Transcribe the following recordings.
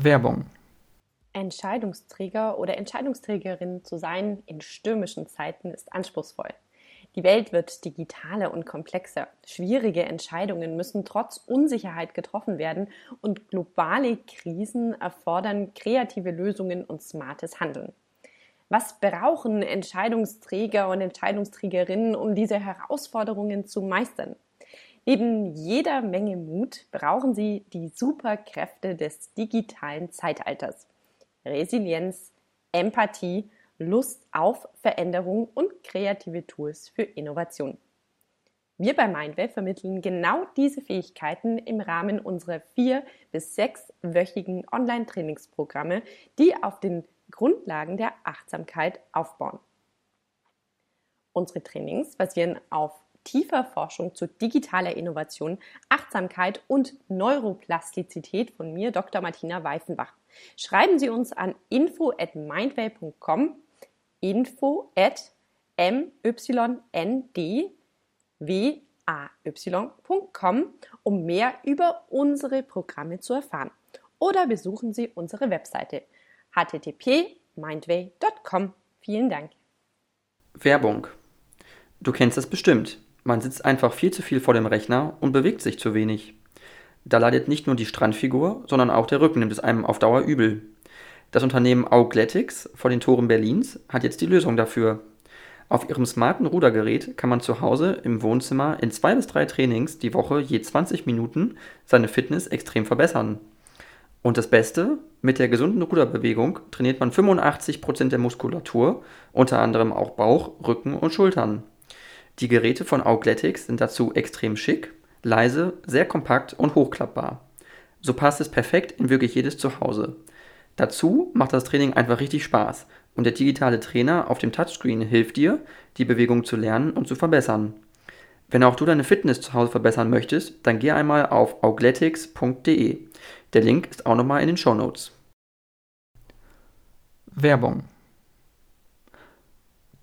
Werbung. Entscheidungsträger oder Entscheidungsträgerin zu sein in stürmischen Zeiten ist anspruchsvoll. Die Welt wird digitaler und komplexer. Schwierige Entscheidungen müssen trotz Unsicherheit getroffen werden und globale Krisen erfordern kreative Lösungen und smartes Handeln. Was brauchen Entscheidungsträger und Entscheidungsträgerinnen, um diese Herausforderungen zu meistern? Neben jeder Menge Mut brauchen sie die Superkräfte des digitalen Zeitalters. Resilienz, Empathie, Lust auf Veränderung und kreative Tools für Innovation. Wir bei Mindwave vermitteln genau diese Fähigkeiten im Rahmen unserer vier- bis sechswöchigen Online-Trainingsprogramme, die auf den Grundlagen der Achtsamkeit aufbauen. Unsere Trainings basieren auf tiefer Forschung zu digitaler Innovation, Achtsamkeit und Neuroplastizität von mir, Dr. Martina Weifenbach. Schreiben Sie uns an info at mindway.com, info at myndway.com, um mehr über unsere Programme zu erfahren. Oder besuchen Sie unsere Webseite http://mindway.com. Vielen Dank. Werbung. Du kennst das bestimmt. Man sitzt einfach viel zu viel vor dem Rechner und bewegt sich zu wenig. Da leidet nicht nur die Strandfigur, sondern auch der Rücken nimmt es einem auf Dauer übel. Das Unternehmen Augletics vor den Toren Berlins hat jetzt die Lösung dafür. Auf ihrem smarten Rudergerät kann man zu Hause im Wohnzimmer in zwei bis drei Trainings die Woche je 20 Minuten seine Fitness extrem verbessern. Und das Beste, mit der gesunden Ruderbewegung trainiert man 85% der Muskulatur, unter anderem auch Bauch, Rücken und Schultern. Die Geräte von Augletics sind dazu extrem schick, leise, sehr kompakt und hochklappbar. So passt es perfekt in wirklich jedes Zuhause. Dazu macht das Training einfach richtig Spaß und der digitale Trainer auf dem Touchscreen hilft dir, die Bewegung zu lernen und zu verbessern. Wenn auch du deine Fitness zu Hause verbessern möchtest, dann geh einmal auf augletics.de. Der Link ist auch nochmal in den Show Notes. Werbung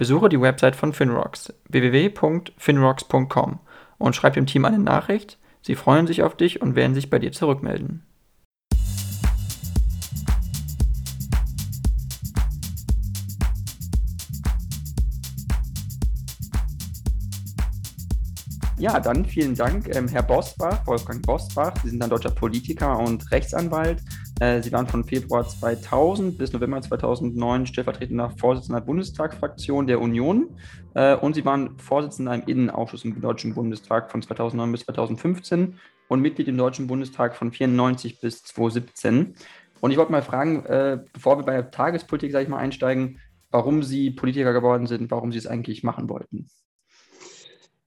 Besuche die Website von Finrocks www.finrocks.com und schreib dem Team eine Nachricht. Sie freuen sich auf dich und werden sich bei dir zurückmelden. Ja, dann vielen Dank, ähm, Herr Bosbach, Wolfgang Bosbach. Sie sind ein deutscher Politiker und Rechtsanwalt. Äh, Sie waren von Februar 2000 bis November 2009 stellvertretender Vorsitzender der Bundestagsfraktion der Union äh, und Sie waren Vorsitzender im Innenausschuss im Deutschen Bundestag von 2009 bis 2015 und Mitglied im Deutschen Bundestag von 94 bis 2017. Und ich wollte mal fragen, äh, bevor wir bei der Tagespolitik, sage ich mal, einsteigen, warum Sie Politiker geworden sind, warum Sie es eigentlich machen wollten.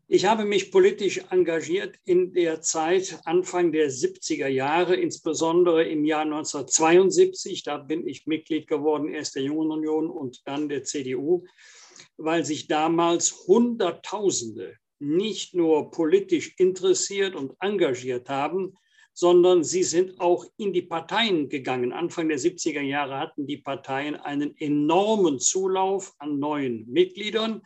Ich habe mich politisch engagiert in der Zeit Anfang der 70er Jahre, insbesondere im Jahr 1972. Da bin ich Mitglied geworden, erst der Jungen Union und dann der CDU, weil sich damals Hunderttausende nicht nur politisch interessiert und engagiert haben, sondern sie sind auch in die Parteien gegangen. Anfang der 70er Jahre hatten die Parteien einen enormen Zulauf an neuen Mitgliedern.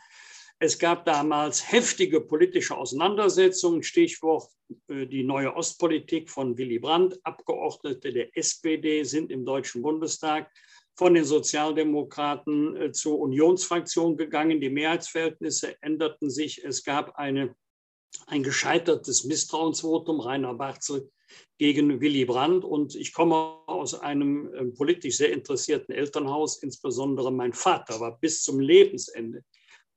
Es gab damals heftige politische Auseinandersetzungen, Stichwort äh, die neue Ostpolitik von Willy Brandt. Abgeordnete der SPD sind im Deutschen Bundestag von den Sozialdemokraten äh, zur Unionsfraktion gegangen. Die Mehrheitsverhältnisse änderten sich. Es gab eine, ein gescheitertes Misstrauensvotum Rainer Barzel gegen Willy Brandt. Und ich komme aus einem äh, politisch sehr interessierten Elternhaus. Insbesondere mein Vater war bis zum Lebensende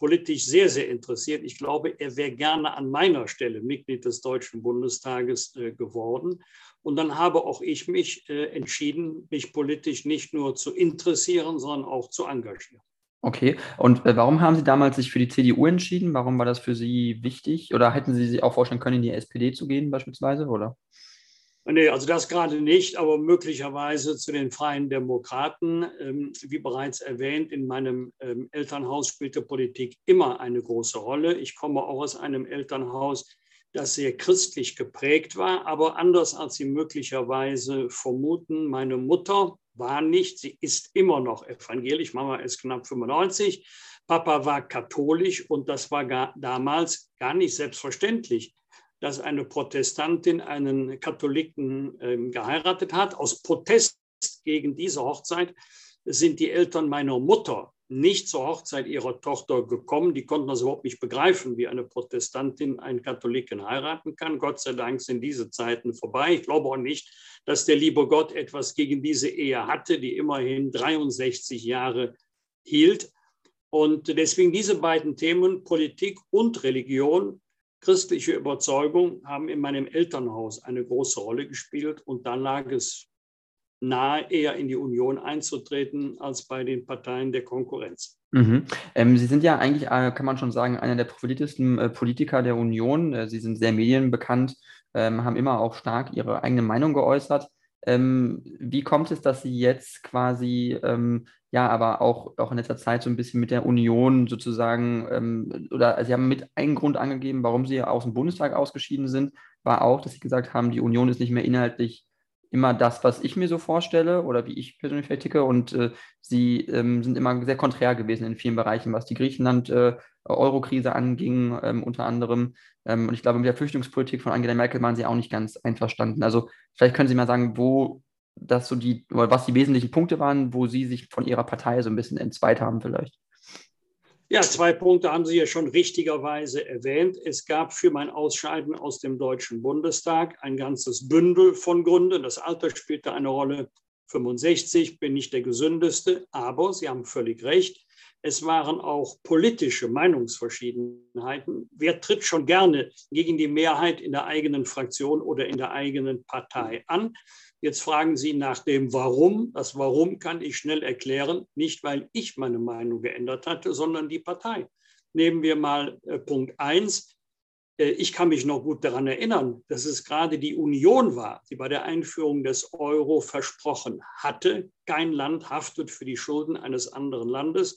politisch sehr, sehr interessiert. Ich glaube, er wäre gerne an meiner Stelle Mitglied des Deutschen Bundestages äh, geworden. Und dann habe auch ich mich äh, entschieden, mich politisch nicht nur zu interessieren, sondern auch zu engagieren. Okay, und äh, warum haben Sie damals sich für die CDU entschieden? Warum war das für Sie wichtig? Oder hätten Sie sich auch vorstellen können, in die SPD zu gehen beispielsweise? Oder? Nee, also das gerade nicht, aber möglicherweise zu den Freien Demokraten. Ähm, wie bereits erwähnt, in meinem ähm, Elternhaus spielte Politik immer eine große Rolle. Ich komme auch aus einem Elternhaus, das sehr christlich geprägt war, aber anders als Sie möglicherweise vermuten, meine Mutter war nicht, sie ist immer noch evangelisch, Mama ist knapp 95, Papa war katholisch und das war gar, damals gar nicht selbstverständlich dass eine Protestantin einen Katholiken äh, geheiratet hat. Aus Protest gegen diese Hochzeit sind die Eltern meiner Mutter nicht zur Hochzeit ihrer Tochter gekommen. Die konnten das überhaupt nicht begreifen, wie eine Protestantin einen Katholiken heiraten kann. Gott sei Dank sind diese Zeiten vorbei. Ich glaube auch nicht, dass der liebe Gott etwas gegen diese Ehe hatte, die immerhin 63 Jahre hielt. Und deswegen diese beiden Themen, Politik und Religion, christliche Überzeugung haben in meinem Elternhaus eine große Rolle gespielt und da lag es nahe, eher in die Union einzutreten als bei den Parteien der Konkurrenz. Mhm. Ähm, Sie sind ja eigentlich, äh, kann man schon sagen, einer der profiliertesten äh, Politiker der Union. Äh, Sie sind sehr medienbekannt, ähm, haben immer auch stark Ihre eigene Meinung geäußert. Ähm, wie kommt es, dass Sie jetzt quasi ähm, ja, aber auch, auch in letzter Zeit so ein bisschen mit der Union sozusagen, ähm, oder Sie haben mit einen Grund angegeben, warum Sie aus dem Bundestag ausgeschieden sind, war auch, dass Sie gesagt haben, die Union ist nicht mehr inhaltlich immer das, was ich mir so vorstelle oder wie ich persönlich vielleicht ticke. Und äh, sie ähm, sind immer sehr konträr gewesen in vielen Bereichen, was die Griechenland-Euro-Krise äh, anging, ähm, unter anderem. Ähm, und ich glaube, mit der Flüchtlingspolitik von Angela Merkel waren sie auch nicht ganz einverstanden. Also vielleicht können Sie mal sagen, wo das so die, was die wesentlichen Punkte waren, wo Sie sich von Ihrer Partei so ein bisschen entzweit haben vielleicht. Ja, zwei Punkte haben Sie ja schon richtigerweise erwähnt. Es gab für mein Ausscheiden aus dem Deutschen Bundestag ein ganzes Bündel von Gründen. Das Alter spielte eine Rolle. 65 bin nicht der gesündeste, aber Sie haben völlig recht. Es waren auch politische Meinungsverschiedenheiten. Wer tritt schon gerne gegen die Mehrheit in der eigenen Fraktion oder in der eigenen Partei an? Jetzt fragen Sie nach dem Warum. Das Warum kann ich schnell erklären, nicht weil ich meine Meinung geändert hatte, sondern die Partei. Nehmen wir mal äh, Punkt 1. Äh, ich kann mich noch gut daran erinnern, dass es gerade die Union war, die bei der Einführung des Euro versprochen hatte, kein Land haftet für die Schulden eines anderen Landes.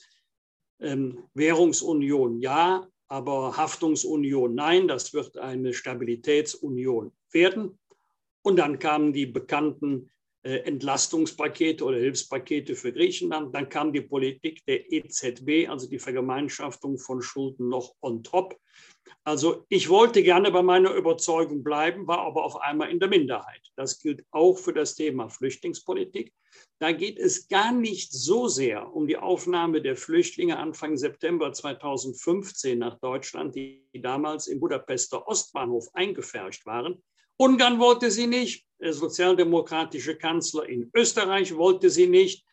Ähm, Währungsunion ja, aber Haftungsunion nein, das wird eine Stabilitätsunion werden. Und dann kamen die bekannten äh, Entlastungspakete oder Hilfspakete für Griechenland. Dann kam die Politik der EZB, also die Vergemeinschaftung von Schulden noch on top. Also ich wollte gerne bei meiner Überzeugung bleiben, war aber auf einmal in der Minderheit. Das gilt auch für das Thema Flüchtlingspolitik. Da geht es gar nicht so sehr um die Aufnahme der Flüchtlinge Anfang September 2015 nach Deutschland, die damals im Budapester Ostbahnhof eingefärscht waren, Ungarn wollte sie nicht, der sozialdemokratische Kanzler in Österreich wollte sie nicht.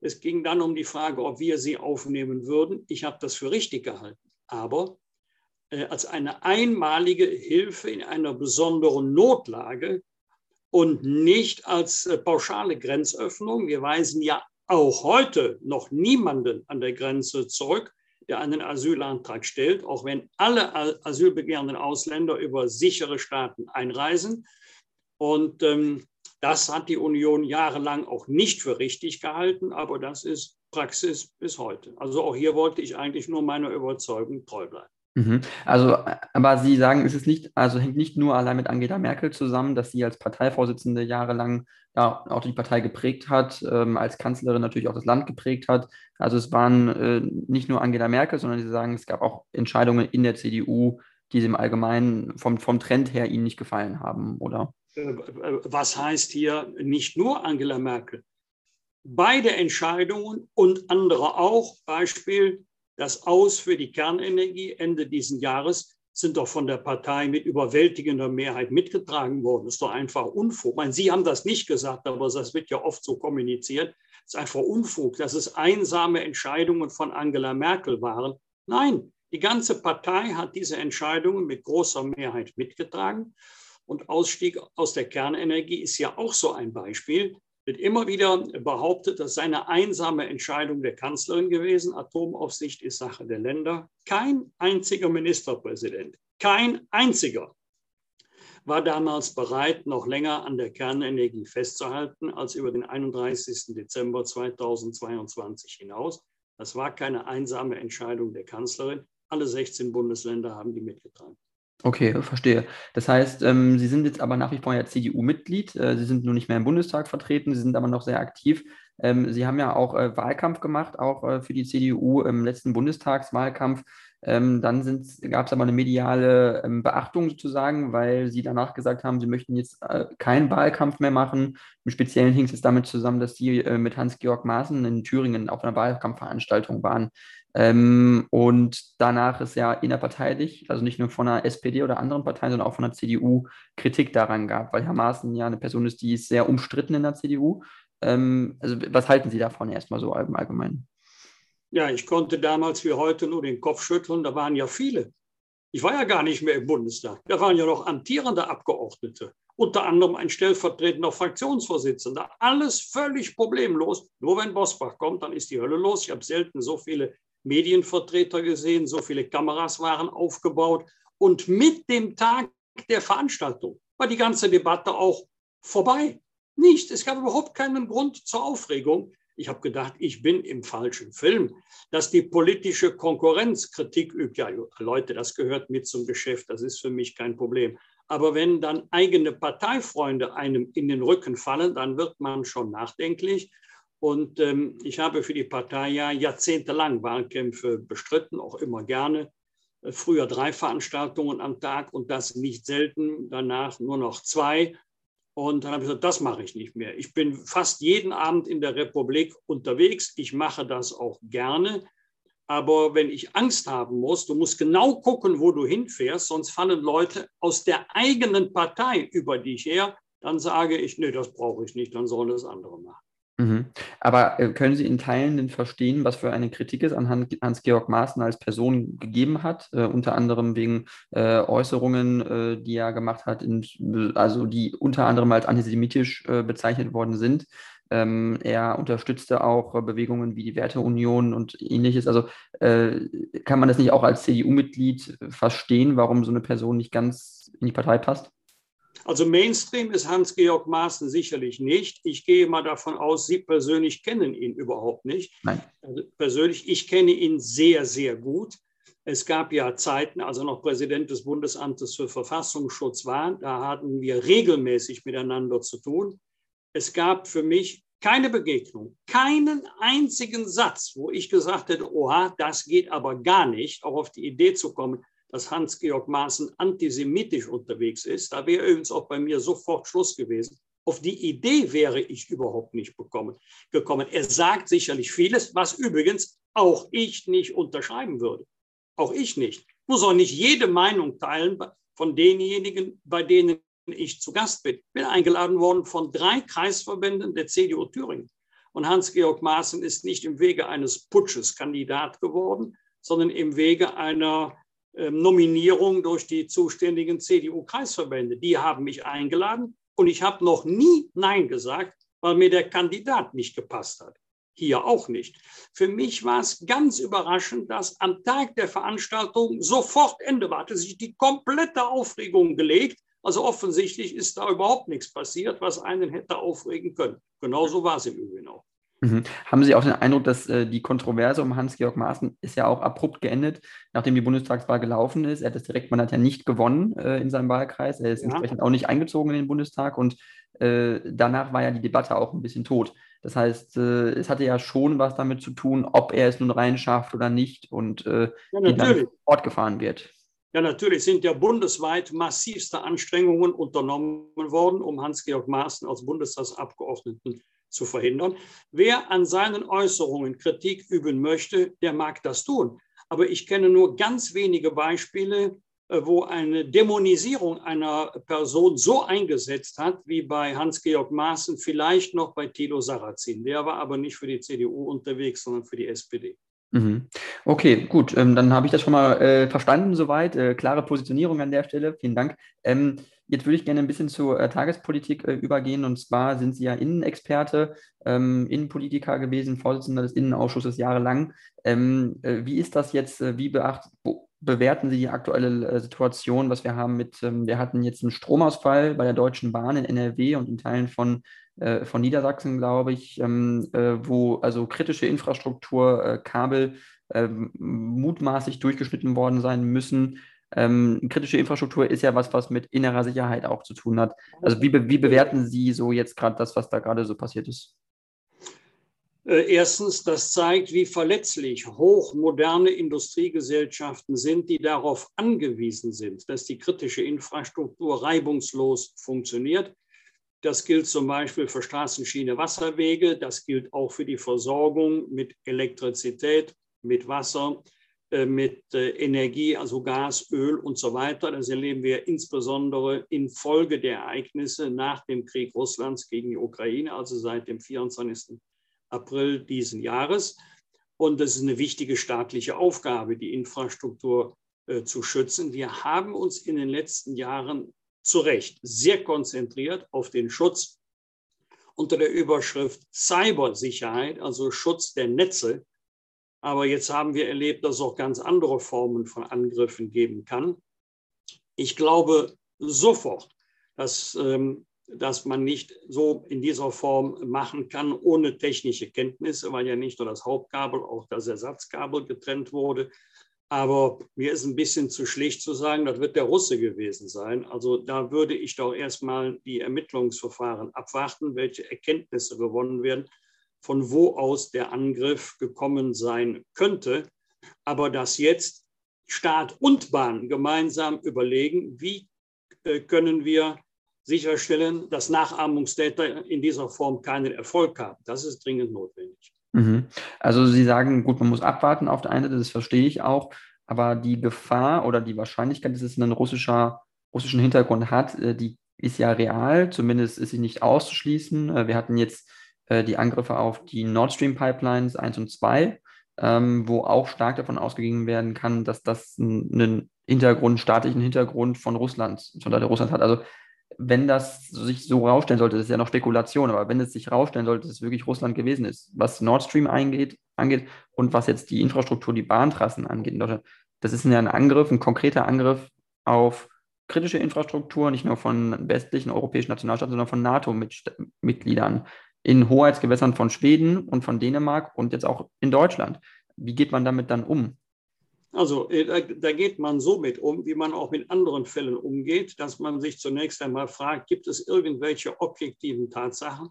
Es ging dann um die Frage, ob wir sie aufnehmen würden. Ich habe das für richtig gehalten. Aber äh, als eine einmalige Hilfe in einer besonderen Notlage und nicht als äh, pauschale Grenzöffnung. Wir weisen ja auch heute noch niemanden an der Grenze zurück der einen Asylantrag stellt, auch wenn alle asylbegehrenden Ausländer über sichere Staaten einreisen. Und ähm, das hat die Union jahrelang auch nicht für richtig gehalten, aber das ist Praxis bis heute. Also auch hier wollte ich eigentlich nur meiner Überzeugung treu bleiben. Mhm. Also, aber Sie sagen, es ist nicht, also hängt nicht nur allein mit Angela Merkel zusammen, dass sie als Parteivorsitzende jahrelang ja, auch die Partei geprägt hat, ähm, als Kanzlerin natürlich auch das Land geprägt hat. Also es waren äh, nicht nur Angela Merkel, sondern Sie sagen, es gab auch Entscheidungen in der CDU, die im Allgemeinen vom, vom Trend her Ihnen nicht gefallen haben, oder? Äh, was heißt hier nicht nur Angela Merkel? Beide Entscheidungen und andere auch, Beispiel das Aus für die Kernenergie Ende dieses Jahres sind doch von der Partei mit überwältigender Mehrheit mitgetragen worden. Das ist doch einfach Unfug. Ich meine, Sie haben das nicht gesagt, aber das wird ja oft so kommuniziert. Es ist einfach Unfug, dass es einsame Entscheidungen von Angela Merkel waren. Nein, die ganze Partei hat diese Entscheidungen mit großer Mehrheit mitgetragen. Und Ausstieg aus der Kernenergie ist ja auch so ein Beispiel wird immer wieder behauptet, das sei eine einsame Entscheidung der Kanzlerin gewesen. Atomaufsicht ist Sache der Länder. Kein einziger Ministerpräsident, kein einziger war damals bereit, noch länger an der Kernenergie festzuhalten als über den 31. Dezember 2022 hinaus. Das war keine einsame Entscheidung der Kanzlerin. Alle 16 Bundesländer haben die mitgetragen. Okay, verstehe. Das heißt, ähm, Sie sind jetzt aber nach wie vor ja CDU-Mitglied. Äh, Sie sind nur nicht mehr im Bundestag vertreten, Sie sind aber noch sehr aktiv. Ähm, Sie haben ja auch äh, Wahlkampf gemacht, auch äh, für die CDU im letzten Bundestagswahlkampf. Ähm, dann gab es aber eine mediale ähm, Beachtung sozusagen, weil sie danach gesagt haben, sie möchten jetzt äh, keinen Wahlkampf mehr machen. Im Speziellen hing es damit zusammen, dass sie äh, mit Hans-Georg Maaßen in Thüringen auf einer Wahlkampfveranstaltung waren. Ähm, und danach ist ja innerparteilich, also nicht nur von der SPD oder anderen Parteien, sondern auch von der CDU Kritik daran gab, weil Herr Maaßen ja eine Person ist, die ist sehr umstritten in der CDU. Ähm, also was halten Sie davon erstmal so im Allgemeinen? Ja, ich konnte damals wie heute nur den Kopf schütteln. Da waren ja viele. Ich war ja gar nicht mehr im Bundestag. Da waren ja noch amtierende Abgeordnete, unter anderem ein stellvertretender Fraktionsvorsitzender. Alles völlig problemlos. Nur wenn Bosbach kommt, dann ist die Hölle los. Ich habe selten so viele Medienvertreter gesehen, so viele Kameras waren aufgebaut. Und mit dem Tag der Veranstaltung war die ganze Debatte auch vorbei. Nicht. Es gab überhaupt keinen Grund zur Aufregung. Ich habe gedacht, ich bin im falschen Film. Dass die politische Konkurrenz Kritik übt, ja, Leute, das gehört mit zum Geschäft, das ist für mich kein Problem. Aber wenn dann eigene Parteifreunde einem in den Rücken fallen, dann wird man schon nachdenklich. Und ähm, ich habe für die Partei ja jahrzehntelang Wahlkämpfe bestritten, auch immer gerne. Äh, früher drei Veranstaltungen am Tag und das nicht selten, danach nur noch zwei. Und dann habe ich gesagt, das mache ich nicht mehr. Ich bin fast jeden Abend in der Republik unterwegs. Ich mache das auch gerne. Aber wenn ich Angst haben muss, du musst genau gucken, wo du hinfährst, sonst fallen Leute aus der eigenen Partei über dich her. Dann sage ich, nee, das brauche ich nicht, dann sollen das andere machen. Mhm. Aber äh, können Sie in Teilen denn verstehen, was für eine Kritik es an Hans-Georg Maaßen als Person gegeben hat? Äh, unter anderem wegen äh, Äußerungen, äh, die er gemacht hat, in, also die unter anderem als antisemitisch äh, bezeichnet worden sind. Ähm, er unterstützte auch Bewegungen wie die Werteunion und ähnliches. Also kann man das nicht auch als CDU-Mitglied verstehen, warum so eine Person nicht ganz in die Partei passt? Also Mainstream ist Hans-Georg Maaßen sicherlich nicht. Ich gehe mal davon aus, Sie persönlich kennen ihn überhaupt nicht. Nein. Also persönlich, ich kenne ihn sehr, sehr gut. Es gab ja Zeiten, als er noch Präsident des Bundesamtes für Verfassungsschutz war, da hatten wir regelmäßig miteinander zu tun. Es gab für mich keine Begegnung, keinen einzigen Satz, wo ich gesagt hätte, oha, das geht aber gar nicht, auch auf die Idee zu kommen, dass Hans-Georg Maaßen antisemitisch unterwegs ist. Da wäre übrigens auch bei mir sofort Schluss gewesen. Auf die Idee wäre ich überhaupt nicht bekommen, gekommen. Er sagt sicherlich vieles, was übrigens auch ich nicht unterschreiben würde. Auch ich nicht. Muss auch nicht jede Meinung teilen von denjenigen, bei denen ich zu Gast bin. Ich bin eingeladen worden von drei Kreisverbänden der CDU Thüringen. Und Hans-Georg Maaßen ist nicht im Wege eines Putsches Kandidat geworden, sondern im Wege einer Nominierung durch die zuständigen CDU-Kreisverbände. Die haben mich eingeladen und ich habe noch nie Nein gesagt, weil mir der Kandidat nicht gepasst hat. Hier auch nicht. Für mich war es ganz überraschend, dass am Tag der Veranstaltung sofort Ende war. Hatte sich die komplette Aufregung gelegt. Also offensichtlich ist da überhaupt nichts passiert, was einen hätte aufregen können. Genauso war es im Übrigen auch. Mhm. Haben Sie auch den Eindruck, dass äh, die Kontroverse um Hans-Georg Maaßen ist ja auch abrupt geendet, nachdem die Bundestagswahl gelaufen ist? Er hat das Direktmandat ja nicht gewonnen äh, in seinem Wahlkreis. Er ist ja. entsprechend auch nicht eingezogen in den Bundestag und äh, danach war ja die Debatte auch ein bisschen tot. Das heißt, äh, es hatte ja schon was damit zu tun, ob er es nun reinschafft oder nicht und äh, ja, wie dann fortgefahren wird. Ja, natürlich sind ja bundesweit massivste Anstrengungen unternommen worden, um Hans-Georg Maaßen als Bundestagsabgeordneten zu verhindern. Wer an seinen Äußerungen Kritik üben möchte, der mag das tun. Aber ich kenne nur ganz wenige Beispiele, äh, wo eine Dämonisierung einer Person so eingesetzt hat, wie bei Hans-Georg Maaßen, vielleicht noch bei Thilo Sarrazin. Der war aber nicht für die CDU unterwegs, sondern für die SPD. Mhm. Okay, gut, ähm, dann habe ich das schon mal äh, verstanden soweit. Äh, klare Positionierung an der Stelle. Vielen Dank. Ähm, jetzt würde ich gerne ein bisschen zur äh, Tagespolitik äh, übergehen. Und zwar sind Sie ja Innenexperte, ähm, Innenpolitiker gewesen, Vorsitzender des Innenausschusses jahrelang. Ähm, äh, wie ist das jetzt? Äh, wie beacht, bewerten Sie die aktuelle äh, Situation, was wir haben mit, ähm, wir hatten jetzt einen Stromausfall bei der Deutschen Bahn in NRW und in Teilen von, äh, von Niedersachsen, glaube ich, ähm, äh, wo also kritische Infrastruktur, Kabel ähm, mutmaßlich durchgeschnitten worden sein müssen. Ähm, kritische Infrastruktur ist ja was, was mit innerer Sicherheit auch zu tun hat. Also wie, wie bewerten Sie so jetzt gerade das, was da gerade so passiert ist? Äh, erstens, das zeigt, wie verletzlich hochmoderne Industriegesellschaften sind, die darauf angewiesen sind, dass die kritische Infrastruktur reibungslos funktioniert. Das gilt zum Beispiel für Straßenschiene, Wasserwege. Das gilt auch für die Versorgung mit Elektrizität, mit Wasser, mit äh, Energie, also Gas, Öl und so weiter. Das erleben wir insbesondere infolge der Ereignisse nach dem Krieg Russlands gegen die Ukraine, also seit dem 24. April diesen Jahres. Und das ist eine wichtige staatliche Aufgabe, die Infrastruktur äh, zu schützen. Wir haben uns in den letzten Jahren zu Recht sehr konzentriert auf den Schutz unter der Überschrift Cybersicherheit, also Schutz der Netze. Aber jetzt haben wir erlebt, dass es auch ganz andere Formen von Angriffen geben kann. Ich glaube sofort, dass ähm, dass man nicht so in dieser Form machen kann ohne technische Kenntnisse, weil ja nicht nur das Hauptkabel, auch das Ersatzkabel getrennt wurde. Aber mir ist ein bisschen zu schlicht zu sagen, das wird der Russe gewesen sein. Also da würde ich doch erstmal die Ermittlungsverfahren abwarten, welche Erkenntnisse gewonnen werden, von wo aus der Angriff gekommen sein könnte. Aber dass jetzt Staat und Bahn gemeinsam überlegen, wie äh, können wir sicherstellen, dass Nachahmungstäter in dieser Form keinen Erfolg haben. Das ist dringend notwendig. Mhm. Also Sie sagen, gut, man muss abwarten auf der einen Seite, das verstehe ich auch, aber die Gefahr oder die Wahrscheinlichkeit, dass es einen russischer, russischen Hintergrund hat, äh, die ist ja real, zumindest ist sie nicht auszuschließen. Äh, wir hatten jetzt äh, die Angriffe auf die Nord Stream Pipelines 1 und 2, ähm, wo auch stark davon ausgegangen werden kann, dass das einen Hintergrund, staatlichen Hintergrund von Russland, von Seite Russlands hat. Also wenn das sich so rausstellen sollte, das ist ja noch Spekulation, aber wenn es sich rausstellen sollte, dass es wirklich Russland gewesen ist, was Nord Stream eingeht, angeht und was jetzt die Infrastruktur, die Bahntrassen angeht in Deutschland, das ist ja ein Angriff, ein konkreter Angriff auf kritische Infrastruktur, nicht nur von westlichen europäischen Nationalstaaten, sondern von NATO-Mitgliedern in Hoheitsgewässern von Schweden und von Dänemark und jetzt auch in Deutschland. Wie geht man damit dann um? Also äh, da, geht man so mit um, wie man auch mit anderen Fällen umgeht, dass man sich zunächst einmal fragt, gibt es irgendwelche objektiven Tatsachen,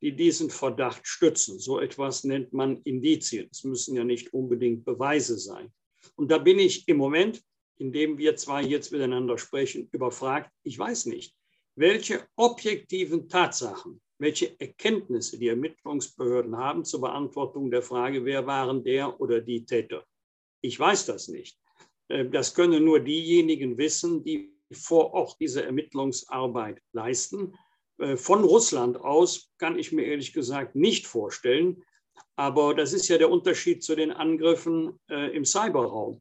die diesen Verdacht stützen? So etwas nennt man Indizien. Es müssen ja nicht unbedingt Beweise sein. Und da bin ich im Moment, in dem wir zwei jetzt miteinander sprechen, überfragt, ich weiß nicht, welche objektiven Tatsachen, welche Erkenntnisse die Ermittlungsbehörden haben zur Beantwortung der Frage, wer waren der oder die Täter. Ich weiß das nicht. Äh, das können nur diejenigen wissen, die vor Ort diese Ermittlungsarbeit leisten. Äh, von Russland aus kann ich mir ehrlich gesagt nicht vorstellen. Aber das ist ja der Unterschied zu den Angriffen äh, im Cyberraum.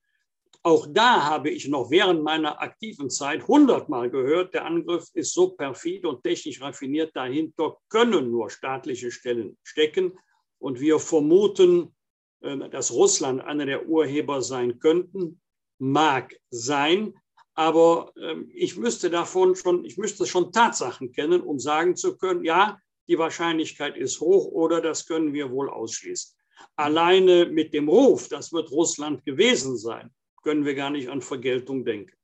Auch da habe ich noch während meiner aktiven Zeit hundertmal gehört, der Angriff ist so perfid und technisch raffiniert, dahinter können nur staatliche Stellen stecken. Und wir vermuten, äh, dass Russland einer der Urheber sein könnten, mag sein, aber ähm, ich müsste davon schon, ich müsste schon Tatsachen kennen, um sagen zu können, ja, die Wahrscheinlichkeit ist hoch oder das können wir wohl ausschließen. Alleine mit dem Ruf, das wird Russland gewesen sein, können wir gar nicht an Vergeltung denken.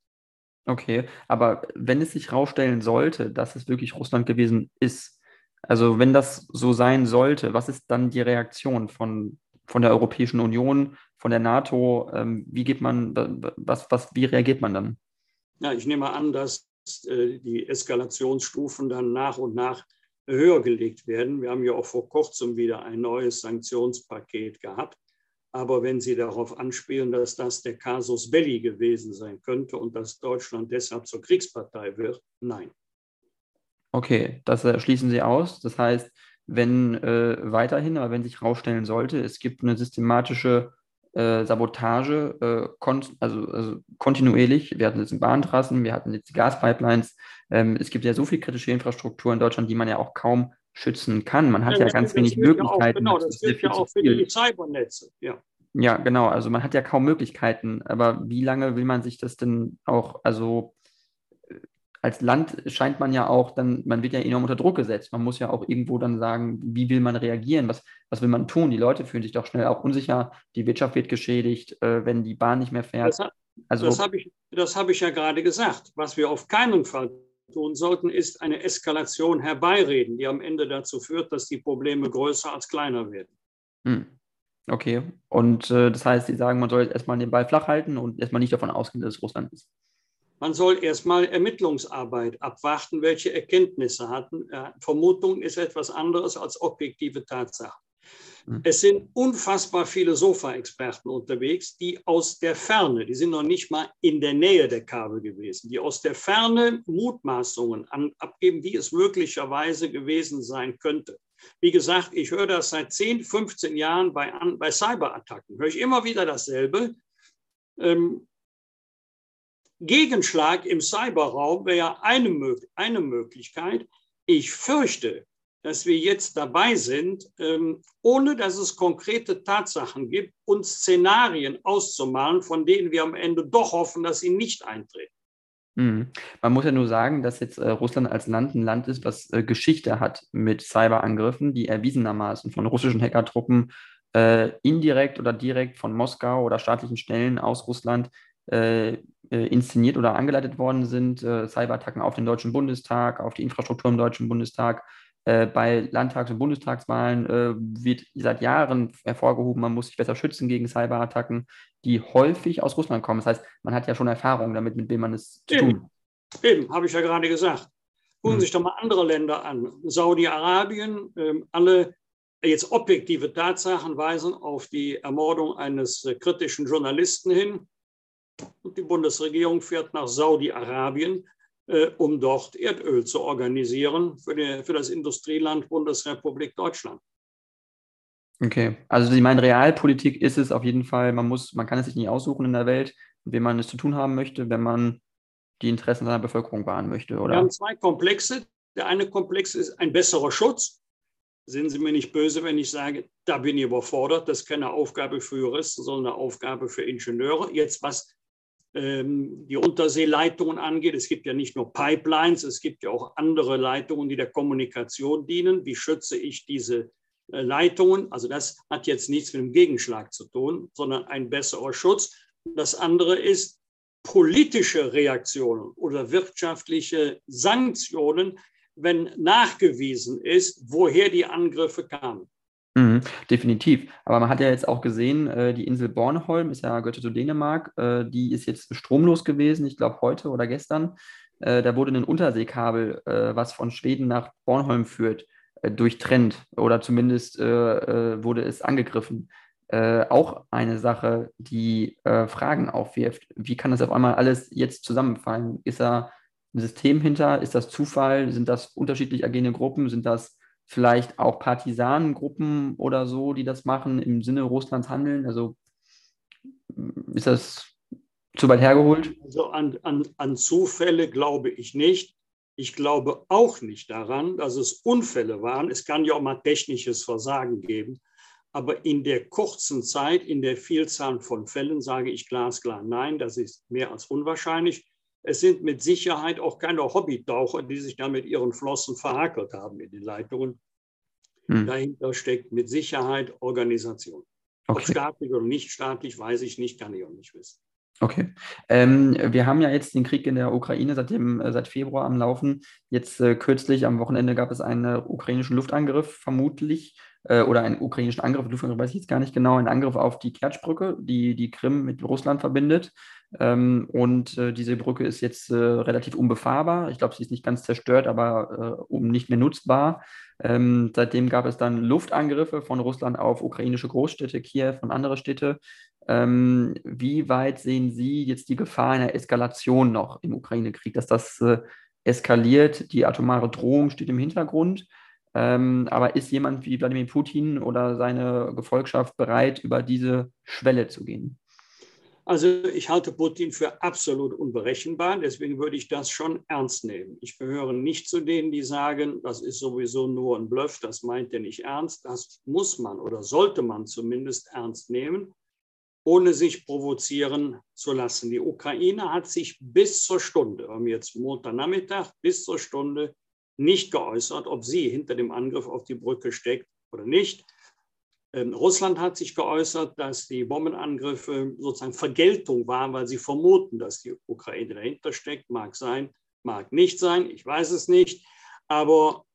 Okay, aber wenn es sich herausstellen sollte, dass es wirklich Russland gewesen ist, also wenn das so sein sollte, was ist dann die Reaktion von von der Europäischen Union, von der NATO? Ähm, wie geht man, was, was, wie reagiert man dann? Ja, ich nehme an, dass äh, die Eskalationsstufen dann nach und nach höher gelegt werden. Wir haben ja auch vor kurzem wieder ein neues Sanktionspaket gehabt. Aber wenn Sie darauf anspielen, dass das der Casus Belli gewesen sein könnte und dass Deutschland deshalb zur Kriegspartei wird, nein. Okay, das schließen Sie aus. Das heißt, wenn äh, weiterhin, aber wenn sich herausstellen sollte, es gibt eine systematische äh, Sabotage, äh, kon also, also, kontinuierlich. Wir hatten jetzt Bahntrassen, wir hatten jetzt Gaspipelines. Ähm, es gibt ja so viel kritische Infrastruktur in Deutschland, die man ja auch kaum schützen kann. Man hat ja, ja ganz wenig Möglichkeiten. Auch, genau, das gilt ja auch für die Cybernetze. Ja. Ja, genau. Also man hat ja kaum Möglichkeiten. Aber wie lange will man sich das denn auch, also äh, als Land scheint man ja auch dann, man wird ja enorm unter Druck gesetzt. Man muss ja auch irgendwo dann sagen, wie will man reagieren? Was, was will man tun? Die Leute fühlen sich doch schnell auch unsicher. Die Wirtschaft wird geschädigt, äh, wenn die Bahn nicht mehr fährt. Das, also, das habe ich, hab ich ja gerade gesagt. Was wir auf keinen Fall tun sollten, ist eine Eskalation herbeireden, die am Ende dazu führt, dass die Probleme größer als kleiner werden. Hm. Okay. Und äh, das heißt, Sie sagen, man soll jetzt erstmal den Ball flach halten und erstmal nicht davon ausgehen, dass es Russland ist. Man soll erstmal Ermittlungsarbeit abwarten, welche Erkenntnisse hatten. Äh, Vermutung ist etwas anderes als objektive Tatsachen. Hm. Es sind unfassbar viele Sofa-Experten unterwegs, die aus der Ferne, die sind noch nicht mal in der Nähe der Kabel gewesen, die aus der Ferne Mutmaßungen an, abgeben, wie es möglicherweise gewesen sein könnte. Wie gesagt, ich höre das seit 10, 15 Jahren bei, bei Cyberattacken, höre ich immer wieder dasselbe. Ähm, Gegenschlag im Cyberraum wäre eine, eine Möglichkeit. Ich fürchte, dass wir jetzt dabei sind, ähm, ohne dass es konkrete Tatsachen gibt, uns Szenarien auszumalen, von denen wir am Ende doch hoffen, dass sie nicht eintreten. Mhm. Man muss ja nur sagen, dass jetzt äh, Russland als Land ein Land ist, was äh, Geschichte hat mit Cyberangriffen, die erwiesenermaßen von russischen Hackertruppen äh, indirekt oder direkt von Moskau oder staatlichen Stellen aus Russland inszeniert oder angeleitet worden sind. Cyberattacken auf den Deutschen Bundestag, auf die Infrastruktur im Deutschen Bundestag, äh, bei Landtags- und Bundestagswahlen äh, wird seit Jahren hervorgehoben, man muss sich besser schützen gegen Cyberattacken, die häufig aus Russland kommen. Das heißt, man hat ja schon Erfahrung damit, mit wem man es zu tun hat. Eben, habe ich ja gerade gesagt. Gucken hm. sich doch mal andere Länder an. Saudi-Arabien, äh, alle jetzt objektive Tatsachen weisen auf die Ermordung eines äh, kritischen Journalisten hin. Und die Bundesregierung fährt nach Saudi-Arabien um dort Erdöl zu organisieren für, die, für das Industrieland Bundesrepublik Deutschland. Okay, also Sie meinen, Realpolitik ist es auf jeden Fall, man muss, man kann es sich nicht aussuchen in der Welt, mit wem man es zu tun haben möchte, wenn man die Interessen seiner Bevölkerung wahren möchte, oder? Wir haben zwei Komplexe. Der eine Komplex ist ein besserer Schutz. Sind Sie mir nicht böse, wenn ich sage, da bin ich überfordert. Das ist keine Aufgabe für Juristen, sondern eine Aufgabe für Ingenieure. Jetzt, was die Unterseeleitungen angeht. Es gibt ja nicht nur Pipelines, es gibt ja auch andere Leitungen, die der Kommunikation dienen. Wie schütze ich diese äh, Leitungen? Also das hat jetzt nichts mit dem Gegenschlag zu tun, sondern ein besserer Schutz. Das andere ist politische Reaktionen oder wirtschaftliche Sanktionen, wenn nachgewiesen ist, woher die Angriffe kamen. Mhm, definitiv. Aber man hat ja jetzt auch gesehen, äh, die Insel Bornholm ist ja gehört zu Dänemark, äh, die ist jetzt stromlos gewesen, ich glaube heute oder gestern. Äh, da wurde ein Unterseekabel, äh, was von Schweden nach Bornholm führt, äh, durchtrennt oder zumindest äh, wurde es angegriffen. auch eine Sache, die Fragen aufwirft. Wie kann das auf einmal alles jetzt zusammenfallen? Ist da ein System hinter? Ist das Zufall? Sind das unterschiedlich agierende Gruppen? Sind das vielleicht auch Partisanengruppen oder so, die das machen, im Sinne Russlands handeln? Also ist das zu weit hergeholt? Also an, an, an Zufälle glaube ich nicht. Ich glaube auch nicht daran, dass es Unfälle waren. Es kann ja auch mal technisches Versagen geben. Aber in der kurzen Zeit, in der Vielzahl von Fällen sage ich glasklar nein, das ist mehr als unwahrscheinlich. Es sind mit Sicherheit auch keine Hobbytaucher, die sich da mit ihren Flossen verhakelt haben in den Leitungen. Hm. Dahinter steckt mit Sicherheit Organisation. Okay. Ob staatlich oder nicht staatlich, weiß ich nicht, kann ich auch nicht wissen. Okay. Ähm, wir haben ja jetzt den Krieg in der Ukraine seit, dem, äh, seit Februar am Laufen. Jetzt äh, kürzlich am Wochenende gab es einen äh, ukrainischen Luftangriff, vermutlich, äh, oder einen ukrainischen Angriff, Luftangriff weiß ich jetzt gar nicht genau, einen Angriff auf die Kertschbrücke, die die Krim mit Russland verbindet. Ähm, und äh, diese Brücke ist jetzt relativ unbefahrbar. Ich glaube, sie ist nicht ganz zerstört, aber um nicht mehr nutzbar. Ähm, seitdem gab es dann Luftangriffe von Russland auf ukrainische Großstädte, Kiew und andere Städte. Ähm, wie weit sehen Sie jetzt die Gefahr einer Eskalation noch im Ukraine-Krieg, dass das äh, eskaliert? Die atomare Drohung steht im Hintergrund. Ähm, aber ist jemand wie Wladimir Putin oder seine Gefolgschaft bereit, über diese Schwelle zu gehen? Also ich halte Putin für absolut unberechenbar, deswegen würde ich das schon ernst nehmen. Ich gehöre nicht zu denen, die sagen, das ist sowieso nur ein Bluff, das meint er nicht ernst. Das muss man oder sollte man zumindest ernst nehmen. Ohne sich provozieren zu lassen. Die Ukraine hat sich bis zur Stunde, wir haben jetzt Montagnachmittag, bis zur Stunde nicht geäußert, ob sie hinter dem Angriff auf die Brücke steckt oder nicht. Ähm, Russland hat sich geäußert, dass die Bombenangriffe sozusagen Vergeltung waren, weil sie vermuten, dass die Ukraine dahinter steckt. Mag sein, mag nicht sein, ich weiß es nicht. Aber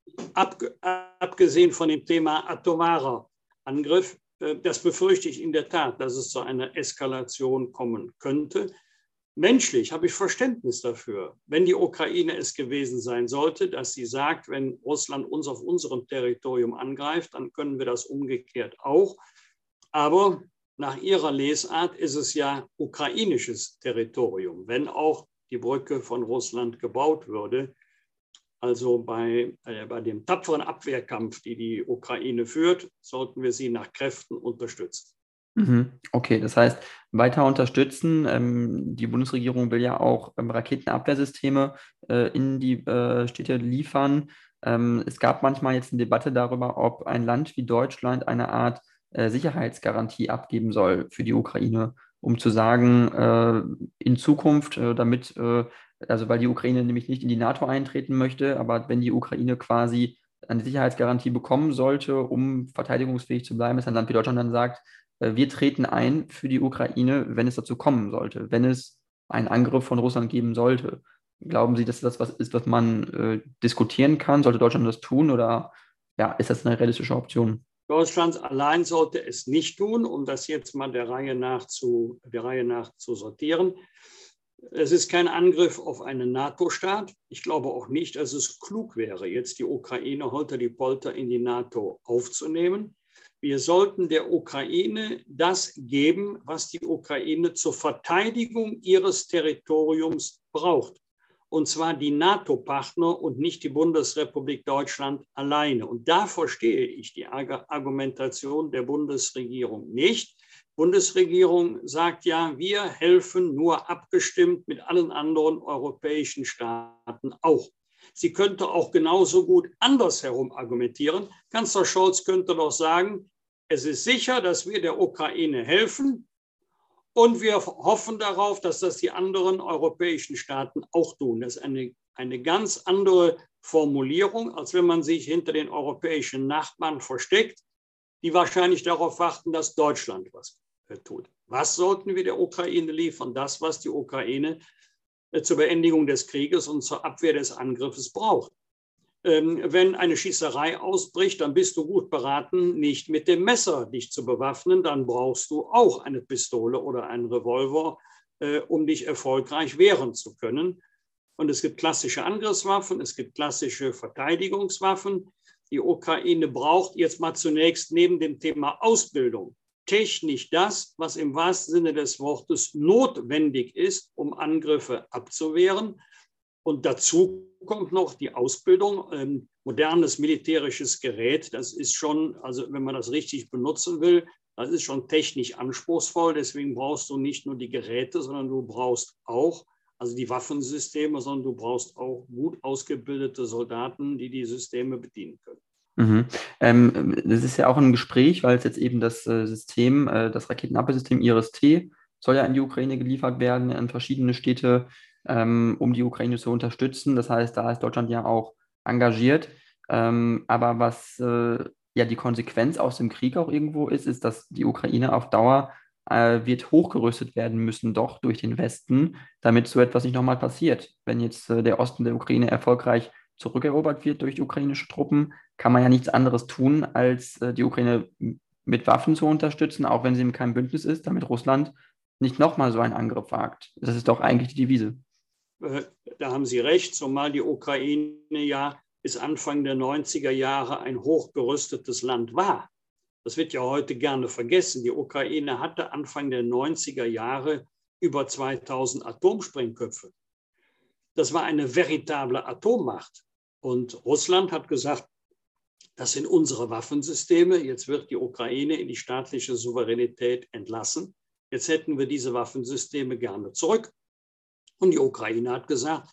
abgesehen von dem Thema atomarer Angriff, das befürchte ich in der Tat, dass es zu einer Eskalation kommen könnte. Menschlich habe ich Verständnis dafür, wenn die Ukraine es gewesen sein sollte, dass sie sagt, wenn Russland uns auf unserem Territorium angreift, dann können wir das umgekehrt auch. Aber nach ihrer Lesart ist es ja ukrainisches Territorium, wenn auch die Brücke von Russland gebaut würde. Also bei, äh, bei dem tapferen Abwehrkampf, die die Ukraine führt, sollten wir sie nach Kräften unterstützen. Mhm. Okay, das heißt, weiter unterstützen. Ähm, die Bundesregierung will ja auch ähm, Raketenabwehrsysteme äh, in die äh, Städte liefern. Ähm, es gab manchmal jetzt eine Debatte darüber, ob ein Land wie Deutschland eine Art äh, Sicherheitsgarantie abgeben soll für die Ukraine, um zu sagen, äh, in Zukunft, äh, damit, äh, also weil die Ukraine nämlich nicht in die NATO eintreten möchte, aber wenn die Ukraine quasi eine Sicherheitsgarantie bekommen sollte, um verteidigungsfähig zu bleiben, dass ein Land wie Deutschland dann sagt, äh, wir treten ein für die Ukraine, wenn es dazu kommen sollte, wenn es einen Angriff von Russland geben sollte. Glauben Sie, dass das was ist, was man äh, diskutieren kann? Sollte Deutschland das tun oder ja, ist das eine realistische Option? Deutschland allein sollte es nicht tun, um das jetzt mal der Reihe nach zu, der Reihe nach zu sortieren. Es ist kein Angriff auf einen NATO-Staat. Ich glaube auch nicht, dass es klug wäre, jetzt die Ukraine holter die Polter in die NATO aufzunehmen. Wir sollten der Ukraine das geben, was die Ukraine zur Verteidigung ihres Territoriums braucht. Und zwar die NATO-Partner und nicht die Bundesrepublik Deutschland alleine. Und da verstehe ich die Argumentation der Bundesregierung nicht. Bundesregierung sagt ja, wir helfen nur abgestimmt mit allen anderen europäischen Staaten auch. Sie könnte auch genauso gut andersherum argumentieren. Kanzler Scholz könnte doch sagen, es ist sicher, dass wir der Ukraine helfen und wir hoffen darauf, dass das die anderen europäischen Staaten auch tun. Das ist eine, eine ganz andere Formulierung, als wenn man sich hinter den europäischen Nachbarn versteckt, die wahrscheinlich darauf warten, dass Deutschland was tut. Was sollten wir der Ukraine liefern? Das, was die Ukraine äh, zur Beendigung des Krieges und zur Abwehr des Angriffes braucht. Ähm, wenn eine Schießerei ausbricht, dann bist du gut beraten, nicht mit dem Messer dich zu bewaffnen. Dann brauchst du auch eine Pistole oder einen Revolver, äh, um dich erfolgreich wehren zu können. Und es gibt klassische Angriffswaffen, es gibt klassische Verteidigungswaffen. Die Ukraine braucht jetzt mal zunächst neben dem Thema Ausbildung technisch das, was im wahrsten Sinne des Wortes notwendig ist, um Angriffe abzuwehren. Und dazu kommt noch die Ausbildung. Ähm, modernes militärisches Gerät, das ist schon, also wenn man das richtig benutzen will, das ist schon technisch anspruchsvoll. Deswegen brauchst du nicht nur die Geräte, sondern du brauchst auch, also die Waffensysteme, sondern du brauchst auch gut ausgebildete Soldaten, die die Systeme bedienen können. Mhm. Ähm, das ist ja auch ein Gespräch, weil es jetzt eben das äh, System, äh, das Raketenabwehrsystem IRIS-T soll ja in die Ukraine geliefert werden, in verschiedene Städte ähm, um die Ukraine zu unterstützen. Das heißt, da ist Deutschland ja auch engagiert. Ähm, aber was äh, ja die Konsequenz aus dem Krieg auch irgendwo ist, ist, dass die Ukraine auf Dauer äh, wird hochgerüstet werden müssen, doch durch den Westen, damit so etwas nicht nochmal passiert. Wenn jetzt äh, der Osten der Ukraine erfolgreich zurückerobert wird durch ukrainische Truppen, kann man ja nichts anderes tun, als äh, die Ukraine mit Waffen zu unterstützen, auch wenn sie in keinem Bündnis ist, damit Russland nicht nochmal so einen Angriff wagt. Das ist doch eigentlich die Devise. Äh, da haben Sie recht, zumal die Ukraine ja bis Anfang der 90er Jahre ein hochgerüstetes Land war. Das wird ja heute gerne vergessen. Die Ukraine hatte Anfang der 90er Jahre über 2000 Atomsprengköpfe. Das war eine veritable Atommacht. Und Russland hat gesagt, das sind unsere Waffensysteme. Jetzt wird die Ukraine in die staatliche Souveränität entlassen. Jetzt hätten wir diese Waffensysteme gerne zurück. Und die Ukraine hat gesagt,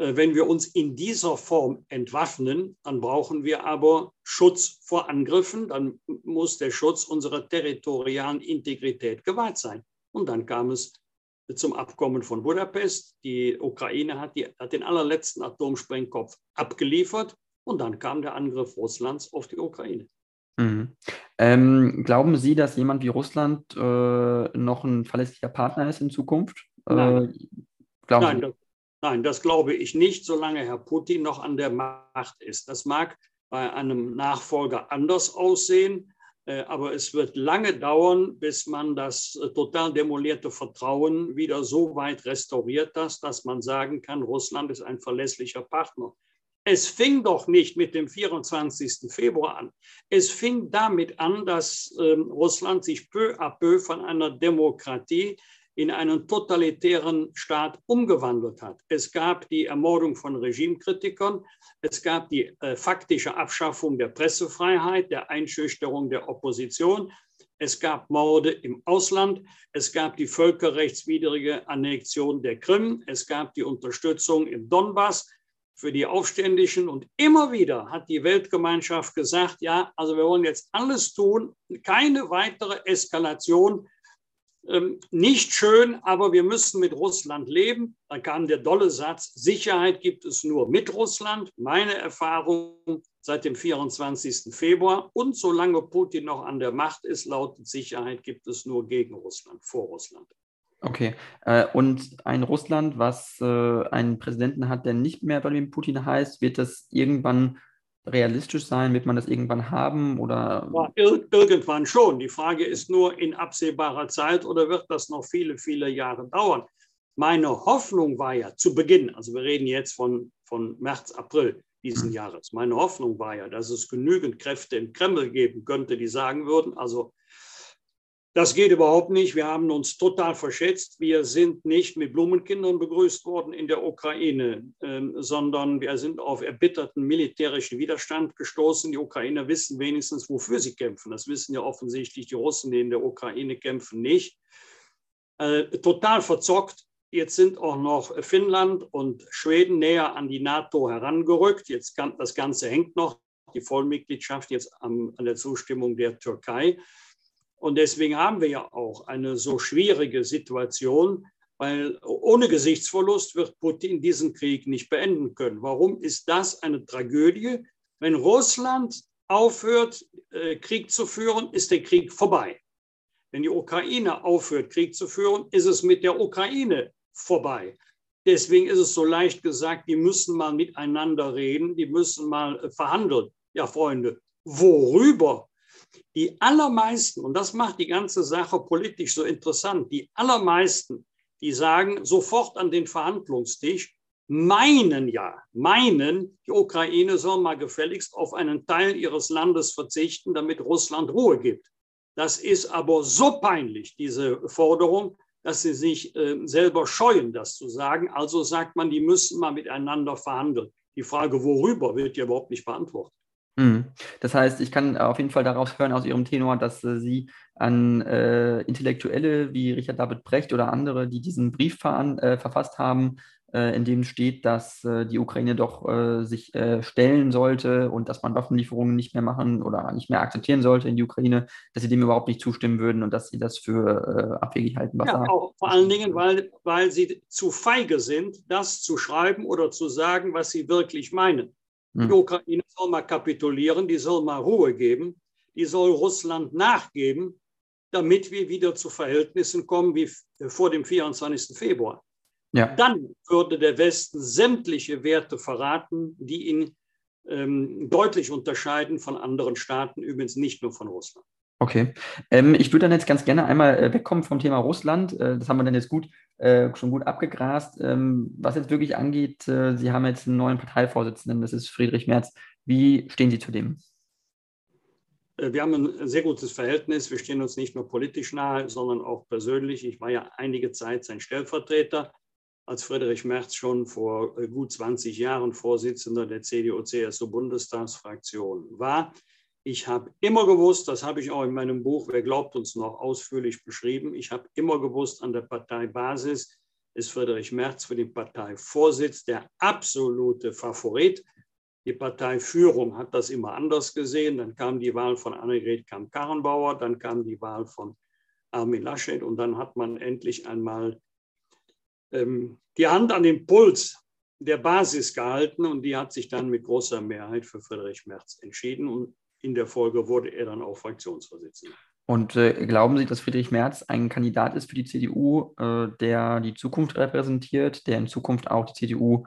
Äh, wenn wir uns in dieser Form entwaffnen, dann brauchen wir aber Schutz vor Angriffen, dann muss der Schutz unserer territorialen Integrität gewahrt sein. Und dann kam es zum Abkommen von Budapest. Die Ukraine hat, die, hat den allerletzten Atomsprengkopf abgeliefert und dann kam der Angriff Russlands auf die Ukraine. Mhm. Ähm, glauben Sie, dass jemand wie Russland äh, noch ein verlässlicher Partner ist in Zukunft? Nein. Äh, Nein, das, nein, das glaube ich nicht, solange Herr Putin noch an der Macht ist. Das mag bei einem Nachfolger anders aussehen, aber es wird lange dauern, bis man das äh, total demolierte Vertrauen wieder so weit restauriert hat, dass man sagen kann, Russland ist ein verlässlicher Partner. Es fing doch nicht mit dem 24. Februar an. Es fing damit an, dass ähm, Russland sich peu à peu von einer Demokratie in einen totalitären Staat umgewandelt hat. Es gab die Ermordung von Regimekritikern, es gab die äh, faktische Abschaffung der Pressefreiheit, der Einschüchterung der Opposition, es gab Morde im Ausland, es gab die völkerrechtswidrige Annexion der Krim, es gab die Unterstützung im Donbass für die Aufständischen. Und immer wieder hat die Weltgemeinschaft gesagt, ja, also wir wollen jetzt alles tun, keine weitere Eskalation ähm, nicht schön, aber wir müssen mit Russland leben. Da kam der dolle Satz, Sicherheit gibt es nur mit Russland. Meine Erfahrung seit dem 24. Februar und solange Putin noch an der Macht ist, lautet Sicherheit gibt es nur gegen Russland, vor Russland. Okay. Äh, und ein Russland, was äh, einen Präsidenten hat, der nicht mehr Wladimir Putin heißt, wird das irgendwann realistisch sein? Wird man das irgendwann haben? Oder? Ja, ir irgendwann schon. Die Frage ist nur in absehbarer Zeit oder wird das noch viele, viele Jahre dauern? Meine Hoffnung war ja zu Beginn, also wir reden jetzt von, von März, April diesen hm. Jahres, meine Hoffnung war ja, dass es genügend Kräfte im Kreml geben könnte, die sagen würden, also das geht überhaupt nicht. Wir haben uns total verschätzt. Wir sind nicht mit Blumenkindern begrüßt worden in der Ukraine, ähm, sondern wir sind auf erbitterten militärischen Widerstand gestoßen. Die Ukrainer wissen wenigstens, wofür sie kämpfen. Das wissen ja offensichtlich die Russen, die in der Ukraine kämpfen, nicht. Äh, total verzockt. Jetzt sind auch noch Finnland und Schweden näher an die NATO herangerückt. Jetzt kann, das Ganze hängt noch, die Vollmitgliedschaft jetzt an, an der Zustimmung der Türkei. Und deswegen haben wir ja auch eine so schwierige Situation, weil ohne Gesichtsverlust wird Putin diesen Krieg nicht beenden können. Warum ist das eine Tragödie? Wenn Russland aufhört, äh, Krieg zu führen, ist der Krieg vorbei. Wenn die Ukraine aufhört, Krieg zu führen, ist es mit der Ukraine vorbei. Deswegen ist es so leicht gesagt, die müssen mal miteinander reden, die müssen mal äh, verhandeln. Ja, Freunde, worüber? Die allermeisten, und das macht die ganze Sache politisch so interessant, die allermeisten, die sagen sofort an den Verhandlungstisch, meinen ja, meinen, die Ukraine soll mal gefälligst auf einen Teil ihres Landes verzichten, damit Russland Ruhe gibt. Das ist aber so peinlich, diese Forderung, dass sie sich äh, selber scheuen, das zu sagen. Also sagt man, die müssen mal miteinander verhandeln. Die Frage, worüber, wird ja überhaupt nicht beantwortet. Mhm. Das heißt, ich kann auf jeden Fall daraus hören aus Ihrem Tenor, dass äh, Sie an äh, Intellektuelle wie Richard David Brecht oder andere, die diesen Brief ver äh, verfasst haben, äh, in dem steht, dass die Ukraine doch sich stellen sollte und dass man Waffenlieferungen nicht mehr machen oder nicht mehr akzeptieren sollte in die Ukraine, dass Sie dem überhaupt nicht zustimmen würden und dass Sie das für abwegig halten. Was ja, auch vor allen Dingen, weil, weil Sie zu feige sind, das zu schreiben oder zu sagen, was Sie wirklich meinen. Die hm. Ukraine soll mal kapitulieren, die soll mal Ruhe geben, die soll Russland nachgeben, damit wir wieder zu Verhältnissen kommen wie vor dem 24. Februar. Ja. Dann würde der Westen sämtliche Werte verraten, die ihn ähm, deutlich unterscheiden von anderen Staaten, übrigens nicht nur von Russland. Okay. Ähm, ich würde dann jetzt ganz gerne einmal äh, wegkommen vom Thema Russland. Äh, das haben wir dann jetzt gut, äh, schon gut abgegrast. Ähm, was jetzt wirklich angeht, äh, Sie haben jetzt einen neuen Parteivorsitzenden, das ist Friedrich Merz. Wie stehen Sie zu dem? Äh, wir haben ein sehr gutes Verhältnis. Wir stehen uns nicht nur politisch nahe, sondern auch persönlich. Ich war ja einige Zeit sein Stellvertreter, als Friedrich Merz schon vor äh, gut 20 Jahren Vorsitzender der CDU-CSU-Bundestagsfraktion war. Ich habe immer gewusst, das habe ich auch in meinem Buch Wer glaubt uns noch ausführlich beschrieben, ich habe immer gewusst an der Parteibasis, ist Friedrich Merz für den Parteivorsitz der absolute Favorit. Die Parteiführung hat das immer anders gesehen. Dann kam die Wahl von Annegret Kamm-Karrenbauer, dann kam die Wahl von Armin Laschet und dann hat man endlich einmal ähm, die Hand an den Puls der Basis gehalten und die hat sich dann mit großer Mehrheit für Friedrich Merz entschieden und in der Folge wurde er dann auch Fraktionsvorsitzender. Und äh, glauben Sie, dass Friedrich Merz ein Kandidat ist für die CDU, äh, der die Zukunft repräsentiert, der in Zukunft auch die CDU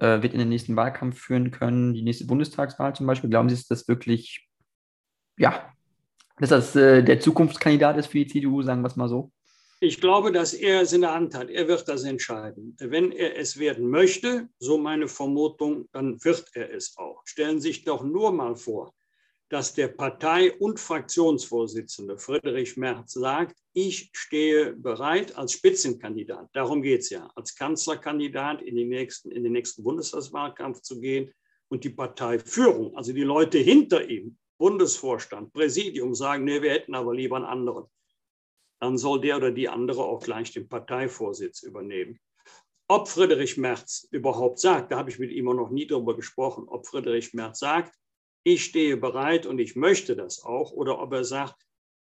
äh, wird in den nächsten Wahlkampf führen können, die nächste Bundestagswahl zum Beispiel? Glauben Sie, dass das wirklich, ja, dass das äh, der Zukunftskandidat ist für die CDU, sagen wir es mal so? Ich glaube, dass er es in der Hand hat. Er wird das entscheiden. Wenn er es werden möchte, so meine Vermutung, dann wird er es auch. Stellen Sie sich doch nur mal vor, dass der Partei- und Fraktionsvorsitzende Friedrich Merz sagt, ich stehe bereit als Spitzenkandidat, darum geht es ja, als Kanzlerkandidat in, die nächsten, in den nächsten Bundestagswahlkampf zu gehen und die Parteiführung, also die Leute hinter ihm, Bundesvorstand, Präsidium sagen, nee, wir hätten aber lieber einen anderen. Dann soll der oder die andere auch gleich den Parteivorsitz übernehmen. Ob Friedrich Merz überhaupt sagt, da habe ich mit ihm noch nie darüber gesprochen, ob Friedrich Merz sagt, ich stehe bereit und ich möchte das auch, oder ob er sagt,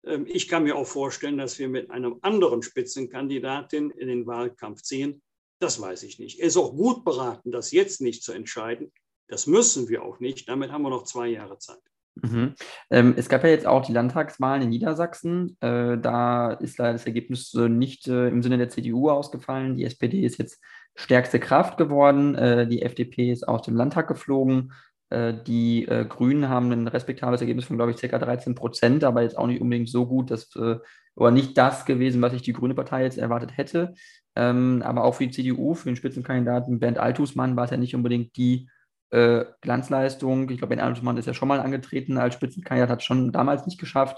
ähm, ich kann mir auch vorstellen, dass wir mit einem anderen Spitzenkandidatin in den Wahlkampf ziehen. Das weiß ich nicht. Er ist auch gut beraten, das jetzt nicht zu entscheiden. Das müssen wir auch nicht. Damit haben wir noch zwei Jahre Zeit. Mhm. Ähm, es gab ja jetzt auch die Landtagswahlen in Niedersachsen. Äh, da ist leider das Ergebnis äh, nicht äh, im Sinne der CDU ausgefallen. Die SPD ist jetzt stärkste Kraft geworden. Äh, die FDP ist aus dem Landtag geflogen. Äh, die äh, Grünen haben ein respektables Ergebnis von, glaube ich, ca. 13 Prozent, aber jetzt auch nicht unbedingt so gut, dass, äh, oder nicht das gewesen, was ich die Grüne Partei jetzt erwartet hätte. Ähm, aber auch für die CDU, für den Spitzenkandidaten Bernd Altusmann war es ja nicht unbedingt die Glanzleistung. Ich glaube, Bernd Altusmann ist ja schon mal angetreten als Spitzenkandidat, hat es schon damals nicht geschafft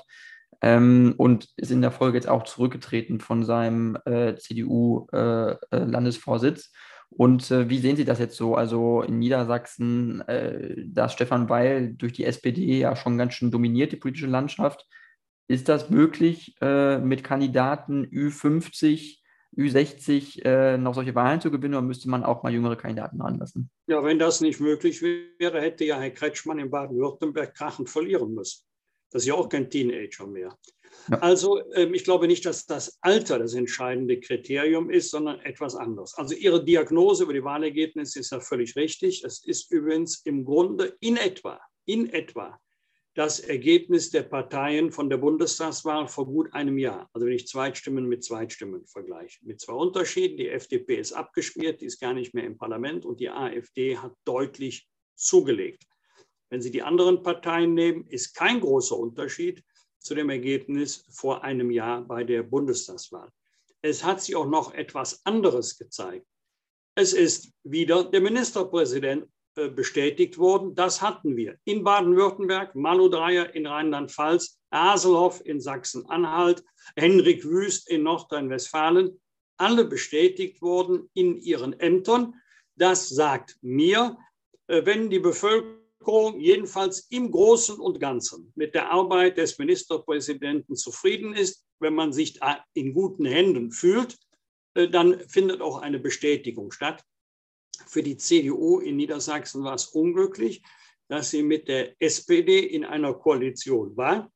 ähm, und ist in der Folge jetzt auch zurückgetreten von seinem CDU-Landesvorsitz. Und äh, wie sehen Sie das jetzt so? Also in Niedersachsen, äh, da Stefan Weil durch die SPD ja schon ganz schön dominiert, die politische Landschaft. Ist das möglich, äh, mit Kandidaten Ü50, Ü60 äh, noch solche Wahlen zu gewinnen oder müsste man auch mal jüngere Kandidaten ranlassen? Ja, wenn das nicht möglich wäre, hätte ja Herr Kretschmann in Baden-Württemberg krachend verlieren müssen. Das ist ja auch kein Teenager mehr. Ja. Also ähm, ich glaube nicht, dass das Alter das entscheidende Kriterium ist, sondern etwas anderes. Also Ihre Diagnose über die Wahlergebnisse ist ja völlig richtig. Es ist übrigens im Grunde in etwa, in etwa das Ergebnis der Parteien von der Bundestagswahl vor gut einem Jahr. Also wenn ich Zweitstimmen mit Zweitstimmen vergleiche. Mit zwei Unterschieden. Die FDP ist abgeschmiert, die ist gar nicht mehr im Parlament und die AfD hat deutlich zugelegt. Wenn Sie die anderen Parteien nehmen, ist kein großer Unterschied zu dem Ergebnis vor einem Jahr bei der Bundestagswahl. Es hat sich auch noch etwas anderes gezeigt. Es ist wieder der Ministerpräsident äh, bestätigt worden. Das hatten wir in Baden-Württemberg, Malu Dreyer in Rheinland-Pfalz, Haselhoff in Sachsen-Anhalt, Henrik Wüst in Nordrhein-Westfalen, alle bestätigt worden in ihren Ämtern. Das sagt mir, äh, wenn die Bevölkerung jedenfalls im Großen und Ganzen mit der Arbeit des Ministerpräsidenten zufrieden ist, wenn man sich in guten Händen fühlt, äh, dann findet auch eine Bestätigung statt. Für die CDU in Niedersachsen war es unglücklich, dass sie mit der SPD in einer Koalition war.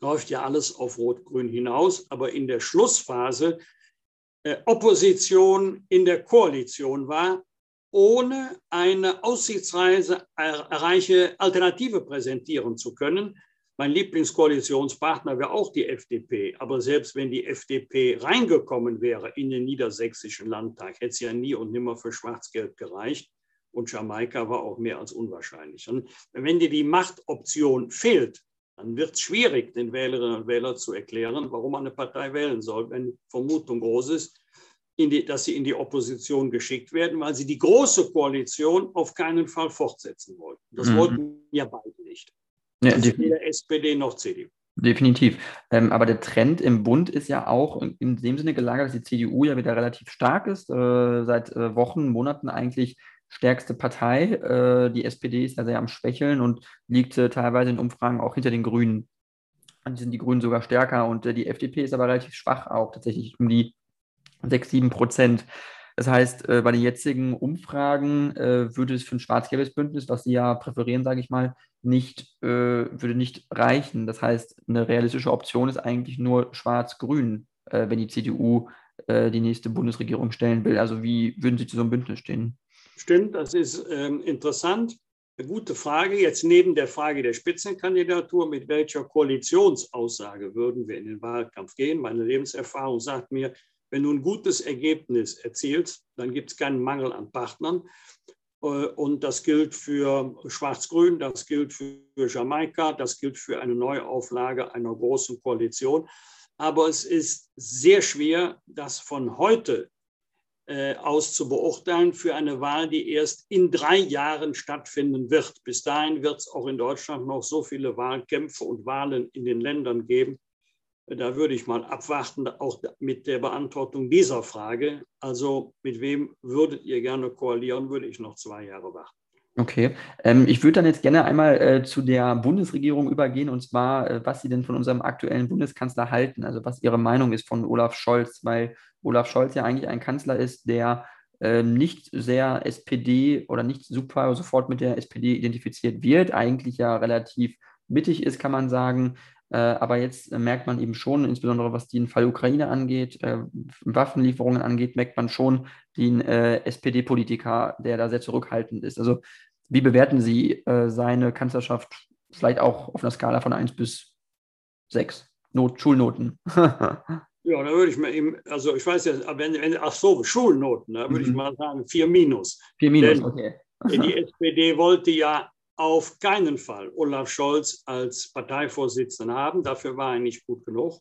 Läuft ja alles auf Rot-Grün hinaus, aber in der Schlussphase äh, Opposition in der Koalition war, ohne eine aussichtsreiche Alternative präsentieren zu können. Mein Lieblingskoalitionspartner wäre auch die FDP. Aber selbst wenn die FDP reingekommen wäre in den niedersächsischen Landtag, hätte sie ja nie und nimmer für Schwarz-Gelb gereicht. Und Jamaika war auch mehr als unwahrscheinlich. Und wenn dir die Machtoption fehlt, dann wird es schwierig, den Wählerinnen und Wählern zu erklären, warum man eine Partei wählen soll, wenn Vermutung groß ist, die, dass sie in die Opposition geschickt werden, weil sie die große Koalition auf keinen Fall fortsetzen wollten. Das mhm. wollten ja beide nicht. Ja, weder SPD noch CDU. Definitiv. Ähm, aber der Trend im Bund ist ja auch in dem Sinne gelagert, dass die CDU ja wieder relativ stark ist, äh, seit äh, Wochen, Monaten eigentlich stärkste Partei. Äh, die SPD ist ja sehr am Schwächeln und liegt äh, teilweise in Umfragen auch hinter den Grünen. Dann sind die Grünen sogar stärker und äh, die FDP ist aber relativ schwach auch tatsächlich um die 6, 7 Prozent. Das heißt, äh, bei den jetzigen Umfragen äh, würde es für ein schwarz-gelbes Bündnis, was Sie ja präferieren, sage ich mal, nicht, äh, würde nicht reichen. Das heißt, eine realistische Option ist eigentlich nur schwarz-grün, wenn die CDU die nächste Bundesregierung stellen will. Also wie würden Sie zu so einem Bündnis stehen? Stimmt, das ist ähm, interessant. Eine gute Frage. Jetzt neben der Frage der Spitzenkandidatur, mit welcher Koalitionsaussage würden wir in den Wahlkampf gehen? Meine Lebenserfahrung sagt mir, wenn du ein gutes Ergebnis erzielst, dann gibt es keinen Mangel an Partnern. Äh, und das gilt für Schwarz-Grün, das gilt für Jamaika, das gilt für eine Neuauflage einer großen Koalition. Aber es ist sehr schwer, das von heute äh, aus zu beurteilen für eine Wahl, die erst in drei Jahren stattfinden wird. Bis dahin wird es auch in Deutschland noch so viele Wahlkämpfe und Wahlen in den Ländern geben, da würde ich mal abwarten, auch mit der Beantwortung dieser Frage. Also mit wem würdet ihr gerne koalieren, würde ich noch zwei Jahre warten. Okay, ähm, ich würde dann jetzt gerne einmal äh, zu der Bundesregierung übergehen und zwar, äh, was Sie denn von unserem aktuellen Bundeskanzler halten, also was Ihre Meinung ist von Olaf Scholz, weil Olaf Scholz ja eigentlich ein Kanzler ist, der äh, nicht sehr SPD oder nicht super sofort mit der SPD identifiziert wird, eigentlich ja relativ mittig ist, kann man sagen, aber jetzt äh, merkt man eben schon, insbesondere was den Fall Ukraine angeht, äh, Waffenlieferungen angeht, merkt man schon den SPD-Politiker, der da sehr zurückhaltend ist. Also wie bewerten Sie seine Kanzlerschaft vielleicht auch auf einer Skala von 1 bis 6 Not Schulnoten? Ja, da würde ich mir eben, also ich weiß ja, wenn, wenn, ach so, Schulnoten, da würde mhm. ich mal sagen 4 minus. 4 minus, Denn okay. die SPD wollte ja auf keinen Fall Olaf Scholz als Parteivorsitzenden haben. Dafür war er nicht gut genug.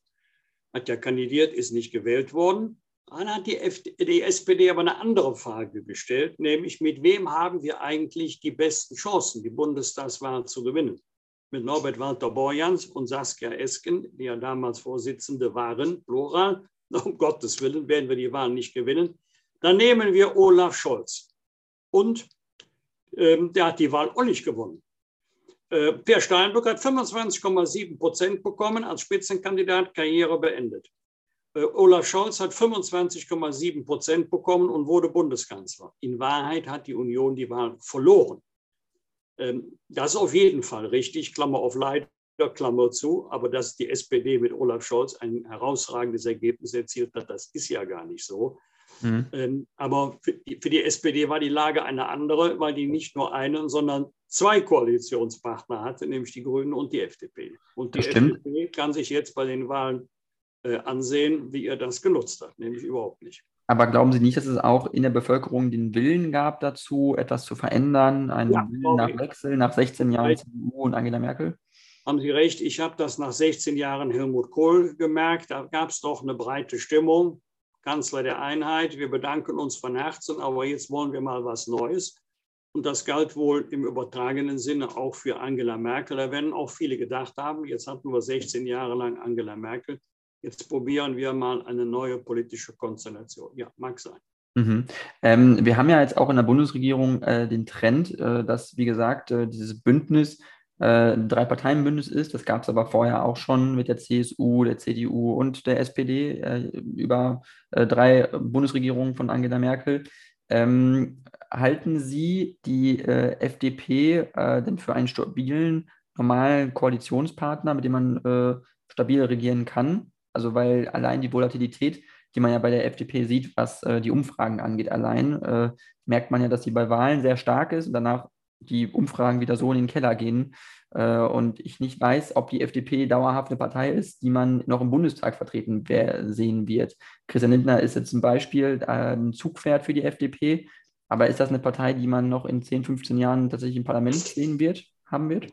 Hat ja kandidiert, ist nicht gewählt worden. Dann hat die, die SPD aber eine andere Frage gestellt, nämlich mit wem haben wir eigentlich die besten Chancen, die Bundestagswahl zu gewinnen? Mit Norbert Walter Borjans und Saskia Esken, die ja damals Vorsitzende waren, plural. Um Gottes Willen werden wir die Wahl nicht gewinnen. Dann nehmen wir Olaf Scholz. Und der hat die Wahl auch nicht gewonnen. Äh, per Steinbrück hat 25,7 Prozent bekommen, als Spitzenkandidat Karriere beendet. Äh, Olaf Scholz hat 25,7 Prozent bekommen und wurde Bundeskanzler. In Wahrheit hat die Union die Wahl verloren. Ähm, das ist auf jeden Fall richtig, Klammer auf leider, Klammer zu, aber dass die SPD mit Olaf Scholz ein herausragendes Ergebnis erzielt hat, das ist ja gar nicht so. Mhm. Ähm, aber für die, für die, SPD war die Lage eine andere, weil die nicht nur einen, sondern zwei Koalitionspartner hatte, nämlich die Grünen und die FDP. Und die FDP kann sich jetzt bei den Wahlen äh, ansehen, wie er das genutzt hat, nämlich überhaupt nicht. Aber glauben Sie nicht, dass es auch in der Bevölkerung den Willen gab dazu, etwas zu verändern, einen ja, Willen nach Wechsel, nach 16 Jahren CDU und Angela Merkel? Haben Sie recht, ich habe das nach 16 Jahren Helmut Kohl gemerkt. Da gab es doch eine breite Stimmung. Kanzler der Einheit. Wir bedanken uns von Herzen, aber jetzt wollen wir mal was Neues. Und das galt wohl im übertragenen Sinne auch für Angela Merkel. Da werden auch viele gedacht haben, jetzt hatten wir 16 Jahre lang Angela Merkel. Jetzt probieren wir mal eine neue politische Konstellation. Ja, mag sein. Mhm. Ähm, wir haben ja jetzt auch in der Bundesregierung äh, den Trend, äh, dass, wie gesagt, äh, dieses Bündnis äh, Drei-Parteien-Bündnis ist. Das gab es aber vorher auch schon mit der CSU, der CDU und der SPD äh, über äh, drei Bundesregierungen von Angela Merkel. Ähm, halten Sie die äh, FDP äh, denn für einen stabilen, normalen Koalitionspartner, mit dem man äh, stabil regieren kann? Also weil allein die Volatilität, die man ja bei der FDP sieht, was die Umfragen angeht, allein merkt man ja, dass sie bei Wahlen sehr stark ist und danach die Umfragen wieder so in den Keller gehen äh, und ich nicht weiß, ob die FDP dauerhaft eine Partei ist, die man noch im Bundestag vertreten sehen wird. Christian Lindner ist jetzt zum Beispiel äh, ein Zugpferd für die FDP, aber ist das eine Partei, die man noch in 10, 15 Jahren tatsächlich im Parlament sehen wird, haben wird?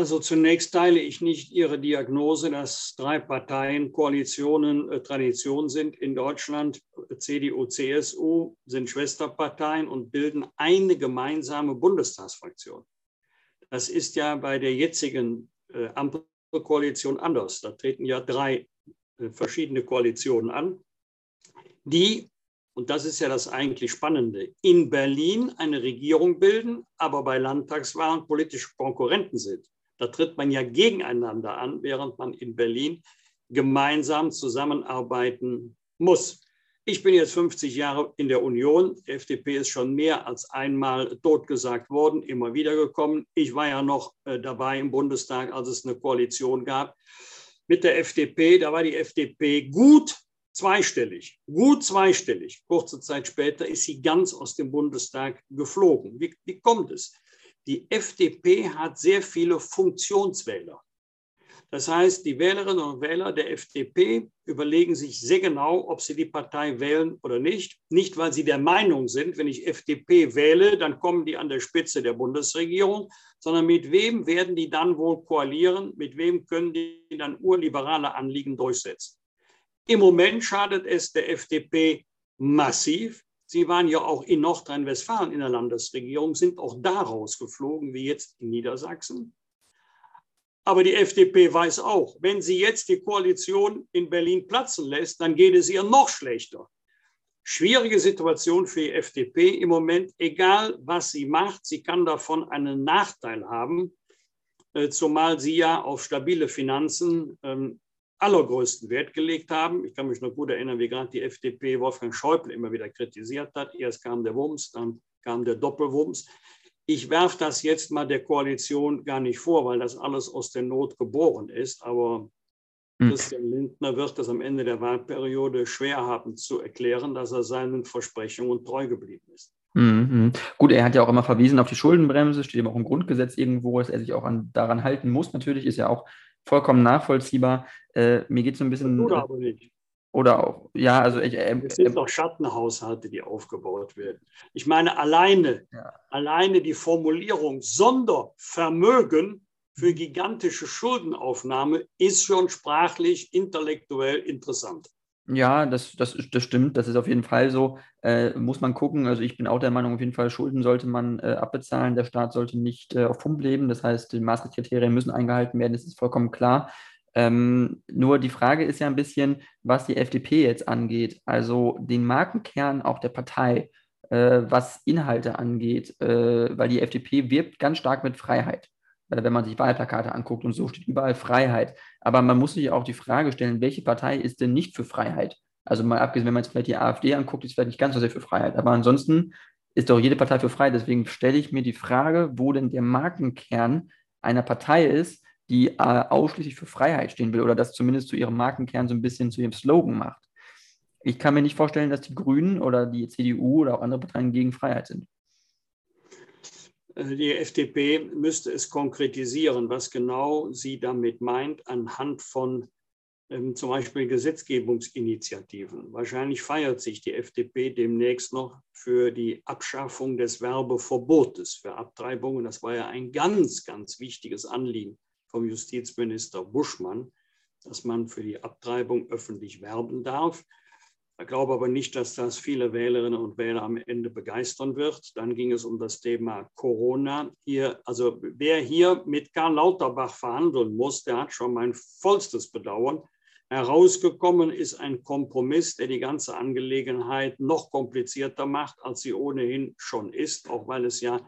Also zunächst teile ich nicht Ihre Diagnose, dass drei Parteien Koalitionen äh, Tradition sind in Deutschland. CDU, CSU sind Schwesterparteien und bilden eine gemeinsame Bundestagsfraktion. Das ist ja bei der jetzigen äh, Ampelkoalition anders. Da treten ja drei äh, verschiedene Koalitionen an, die, und das ist ja das eigentlich Spannende, in Berlin eine Regierung bilden, aber bei Landtagswahlen politische Konkurrenten sind. Da tritt man ja gegeneinander an, während man in Berlin gemeinsam zusammenarbeiten muss. Ich bin jetzt 50 Jahre in der Union. Die FDP ist schon mehr als einmal totgesagt worden, immer wieder gekommen. Ich war ja noch äh, dabei im Bundestag, als es eine Koalition gab mit der FDP. Da war die FDP gut zweistellig, gut zweistellig. Kurze Zeit später ist sie ganz aus dem Bundestag geflogen. Wie, wie kommt es? Die FDP hat sehr viele Funktionswähler. Das heißt, die Wählerinnen und Wähler der FDP überlegen sich sehr genau, ob sie die Partei wählen oder nicht. Nicht, weil sie der Meinung sind, wenn ich FDP wähle, dann kommen die an der Spitze der Bundesregierung, sondern mit wem werden die dann wohl koalieren, mit wem können die dann urliberale Anliegen durchsetzen. Im Moment schadet es der FDP massiv. Sie waren ja auch in Nordrhein-Westfalen in der Landesregierung, sind auch da rausgeflogen, wie jetzt in Niedersachsen. Aber die FDP weiß auch, wenn sie jetzt die Koalition in Berlin platzen lässt, dann geht es ihr noch schlechter. Schwierige Situation für die FDP im Moment, egal was sie macht, sie kann davon einen Nachteil haben, äh, zumal sie ja auf stabile Finanzen ähm, allergrößten Wert gelegt haben. Ich kann mich noch gut erinnern, wie gerade die FDP Wolfgang Schäuble immer wieder kritisiert hat. Erst kam der Wumms, dann kam der Doppelwumms. Ich werfe das jetzt mal der Koalition gar nicht vor, weil das alles aus der Not geboren ist. Aber hm. Christian Lindner wird es am Ende der Wahlperiode schwer haben zu erklären, dass er seinen Versprechungen treu geblieben ist. Mhm. Gut, er hat ja auch immer verwiesen auf die Schuldenbremse, steht immer auch im Grundgesetz irgendwo, dass er sich auch an, daran halten muss. Natürlich ist ja auch vollkommen nachvollziehbar. Äh, mir geht es so ein bisschen. Oder aber nicht. Oder auch, ja, also ich. Äh, es sind doch Schattenhaushalte, die aufgebaut werden. Ich meine, alleine, ja. alleine die Formulierung Sondervermögen für gigantische Schuldenaufnahme ist schon sprachlich, intellektuell interessant. Ja, das, das, das stimmt. Das ist auf jeden Fall so. Äh, muss man gucken. Also ich bin auch der Meinung, auf jeden Fall Schulden sollte man äh, abbezahlen. Der Staat sollte nicht äh, auf Pump leben. Das heißt, die Maastricht-Kriterien müssen eingehalten werden. Das ist vollkommen klar. Ähm, nur die Frage ist ja ein bisschen, was die FDP jetzt angeht, also den Markenkern auch der Partei, äh, was Inhalte angeht, äh, weil die FDP wirbt ganz stark mit Freiheit. Äh, wenn man sich Wahlplakate anguckt und so steht überall Freiheit. Aber man muss sich auch die Frage stellen, welche Partei ist denn nicht für Freiheit? Also mal abgesehen, wenn man jetzt vielleicht die AfD anguckt, ist vielleicht nicht ganz so sehr für Freiheit. Aber ansonsten ist doch jede Partei für Freiheit. Deswegen stelle ich mir die Frage, wo denn der Markenkern einer Partei ist, die äh, ausschließlich für Freiheit stehen will oder das zumindest zu ihrem Markenkern so ein bisschen zu ihrem Slogan macht. Ich kann mir nicht vorstellen, dass die Grünen oder die CDU oder auch andere Parteien gegen Freiheit sind. Äh, die FDP müsste es konkretisieren, was genau sie damit meint, anhand von ähm, zum Beispiel Gesetzgebungsinitiativen. Wahrscheinlich feiert sich die FDP demnächst noch für die Abschaffung des Werbeverbotes für Abtreibungen. Das war ja ein ganz, ganz wichtiges Anliegen vom Justizminister Buschmann, dass man für die Abtreibung öffentlich werben darf. Ich glaube aber nicht, dass das viele Wählerinnen und Wähler am Ende begeistern wird. Dann ging es um das Thema Corona. Hier, also wer hier mit Karl Lauterbach verhandeln muss, der hat schon mein vollstes Bedauern. Herausgekommen ist ein Kompromiss, der die ganze Angelegenheit noch komplizierter macht, als sie ohnehin schon ist, auch weil es ja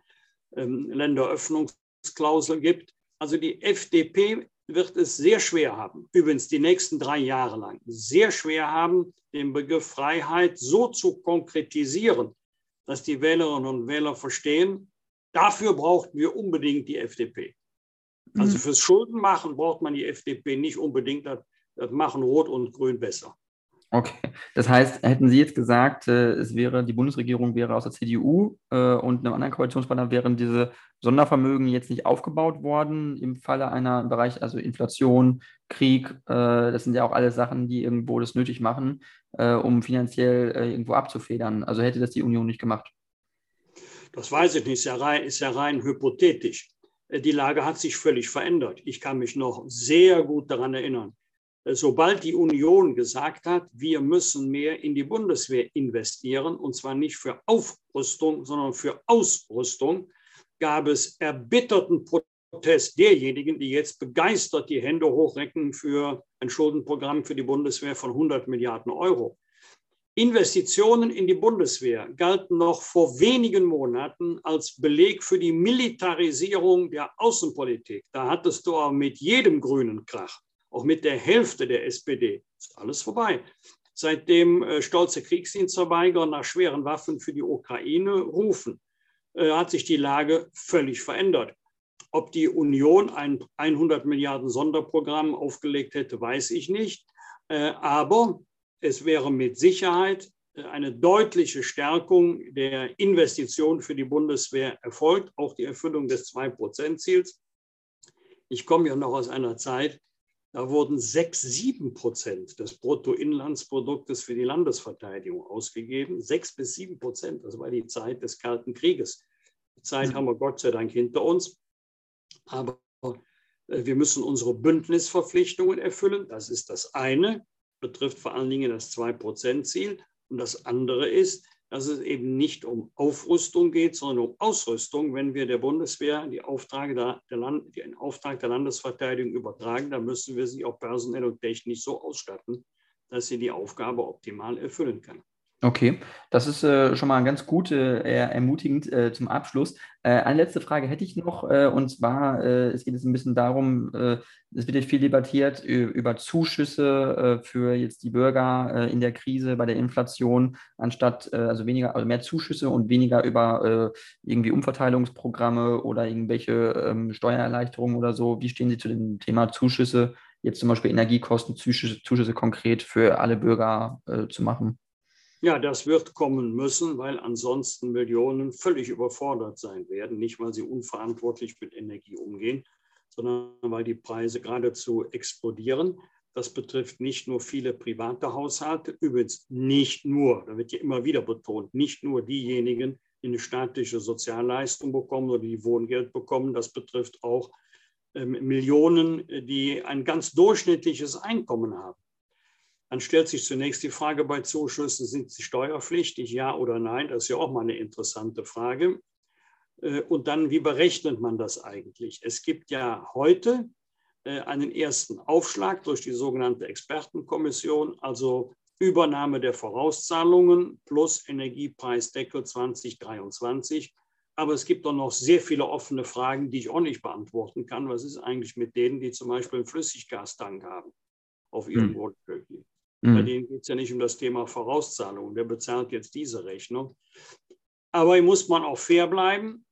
ähm, Länderöffnungsklausel gibt. Also die FDP wird es sehr schwer haben, übrigens die nächsten drei Jahre lang, sehr schwer haben, den Begriff Freiheit so zu konkretisieren, dass die Wählerinnen und Wähler verstehen, dafür brauchten wir unbedingt die FDP. Also mhm. fürs Schuldenmachen braucht man die FDP nicht unbedingt, das, das machen Rot und Grün besser. Okay, das heißt, hätten Sie jetzt gesagt, äh, es wäre, die Bundesregierung wäre aus der CDU äh, und einem anderen Koalitionspartner wären diese Sondervermögen jetzt nicht aufgebaut worden im Falle einer Bereich, also Inflation, Krieg, äh, das sind ja auch alles Sachen, die irgendwo das nötig machen, um finanziell irgendwo abzufedern. Also hätte das die Union nicht gemacht. Das weiß ich nicht, ist ja rein, ist ja rein hypothetisch. Die Lage hat sich völlig verändert. Ich kann mich noch sehr gut daran erinnern sobald die Union gesagt hat, wir müssen mehr in die Bundeswehr investieren, und zwar nicht für Aufrüstung, sondern für Ausrüstung, gab es erbitterten Protest derjenigen, die jetzt begeistert die Hände hochrecken für ein Schuldenprogramm für die Bundeswehr von 100 Milliarden Euro. Investitionen in die Bundeswehr galten noch vor wenigen Monaten als Beleg für die Militarisierung der Außenpolitik. Da hattest du auch mit jedem grünen Krach auch mit der Hälfte der SPD, ist alles vorbei. seitdem äh, stolze Kriegsdienstverweigerer nach schweren Waffen für die Ukraine rufen, äh, hat sich die Lage völlig verändert. Ob die Union ein 100 Milliarden Sonderprogramm aufgelegt hätte, weiß ich nicht. Äh, aber es wäre mit Sicherheit eine deutliche Stärkung der Investitionen für die Bundeswehr erfolgt, auch die Erfüllung des 2-Prozent-Ziels. Ich komme ja noch aus einer Zeit, da wurden 6, 7 Prozent des Bruttoinlandsproduktes für die Landesverteidigung ausgegeben. 6 bis 7 Prozent, das war die Zeit des Kalten Krieges. Die Zeit mhm. haben wir Gott sei Dank hinter uns. Aber äh, wir müssen unsere Bündnisverpflichtungen erfüllen. Das ist das eine, betrifft vor allen Dingen das 2-Prozent-Ziel. Und das andere ist, dass es eben nicht um Aufrüstung geht, sondern um Ausrüstung. Wenn wir der Bundeswehr die Aufträge der, der Land, den Auftrag der Landesverteidigung übertragen, dann müssen wir sie auch personell und technisch so ausstatten, dass sie die Aufgabe optimal erfüllen kann. Okay, das ist äh, schon mal ganz gut, äh, ermutigend äh, zum Abschluss. Äh, eine letzte Frage hätte ich noch, äh, und zwar, äh, es geht jetzt ein bisschen darum, es wird jetzt viel debattiert über Zuschüsse für jetzt die Bürger in der Krise bei der Inflation, anstatt also weniger, also mehr Zuschüsse und weniger über irgendwie Umverteilungsprogramme oder irgendwelche ähm, Steuererleichterungen oder so. Wie stehen Sie zu dem Thema Zuschüsse, jetzt zum Beispiel Energiekostenzuschüsse Zuschüsse konkret für alle Bürger zu machen? Ja, das wird kommen müssen, weil ansonsten Millionen völlig überfordert sein werden. Nicht, weil sie unverantwortlich mit Energie umgehen, sondern weil die Preise geradezu explodieren. Das betrifft nicht nur viele private Haushalte, übrigens nicht nur, da wird ja immer wieder betont, nicht nur diejenigen, die eine staatliche Sozialleistung bekommen oder die Wohngeld bekommen. Das betrifft auch ähm, Millionen, die ein ganz durchschnittliches Einkommen haben. Dann stellt sich zunächst die Frage bei Zuschüssen, sind sie steuerpflichtig, ja oder nein? Das ist ja auch mal eine interessante Frage. Äh, und dann, wie berechnet man das eigentlich? Es gibt ja heute äh, einen ersten Aufschlag durch die sogenannte Expertenkommission, also Übernahme der Vorauszahlungen plus Energiepreisdeckel 2023. Aber es gibt doch noch sehr viele offene Fragen, die ich auch nicht beantworten kann. Was ist eigentlich mit denen, die zum Beispiel einen Flüssiggastank haben auf ihrem hm. Grundstück? Mhm. Bei denen geht es ja nicht um das Thema Vorauszahlung. Wer bezahlt jetzt diese Rechnung? Aber hier muss man auch fair bleiben.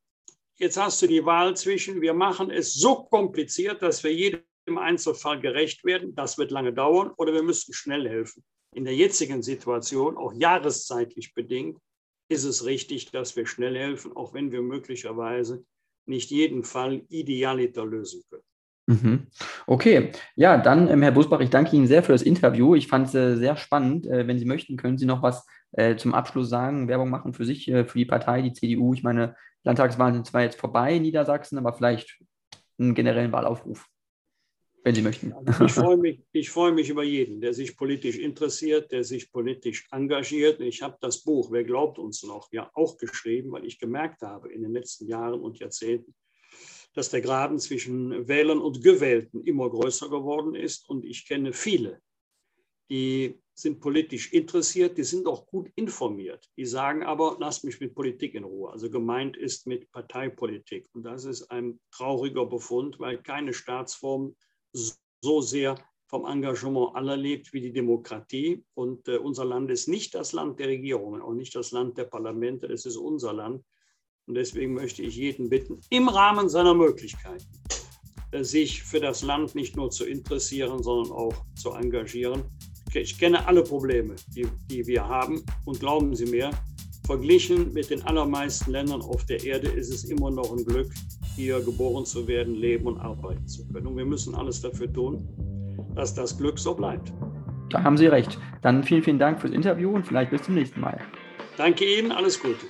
Jetzt hast du die Wahl zwischen, wir machen es so kompliziert, dass wir jedem Einzelfall gerecht werden. Das wird lange dauern. Oder wir müssen schnell helfen. In der jetzigen Situation, auch jahreszeitlich bedingt, ist es richtig, dass wir schnell helfen, auch wenn wir möglicherweise nicht jeden Fall idealiter lösen können. Mhm. Okay, ja, dann, ähm, Herr Busbach, ich danke Ihnen sehr für das Interview. Ich fand es äh, sehr spannend. Äh, wenn Sie möchten, können Sie noch was äh, zum Abschluss sagen, Werbung machen für sich, äh, für die Partei, die CDU. Ich meine, Landtagswahlen sind zwar jetzt vorbei in Niedersachsen, aber vielleicht einen generellen Wahlaufruf, wenn Sie möchten. Also ich freue mich, ich freue mich über jeden, der sich politisch interessiert, der sich politisch engagiert. Ich habe das Buch Wer glaubt uns noch ja auch geschrieben, weil ich gemerkt habe in den letzten Jahren und Jahrzehnten, dass der Graben zwischen Wählern und Gewählten immer größer geworden ist. Und ich kenne viele, die sind politisch interessiert, die sind auch gut informiert. Die sagen aber, lasst mich mit Politik in Ruhe. Also gemeint ist mit Parteipolitik. Und das ist ein trauriger Befund, weil keine Staatsform so sehr vom Engagement aller lebt wie die Demokratie. Und äh, unser Land ist nicht das Land der Regierungen, auch nicht das Land der Parlamente, es ist unser Land. Und deswegen möchte ich jeden bitten, im Rahmen seiner Möglichkeiten, äh, sich für das Land nicht nur zu interessieren, sondern auch zu engagieren. Ich kenne alle Probleme, die, die wir haben. Und glauben Sie mir, verglichen mit den allermeisten Ländern auf der Erde ist es immer noch ein Glück, hier geboren zu werden, leben und arbeiten zu können. Und wir müssen alles dafür tun, dass das Glück so bleibt. Da haben Sie recht. Dann vielen, vielen Dank fürs Interview und vielleicht bis zum nächsten Mal. Danke Ihnen, alles Gute.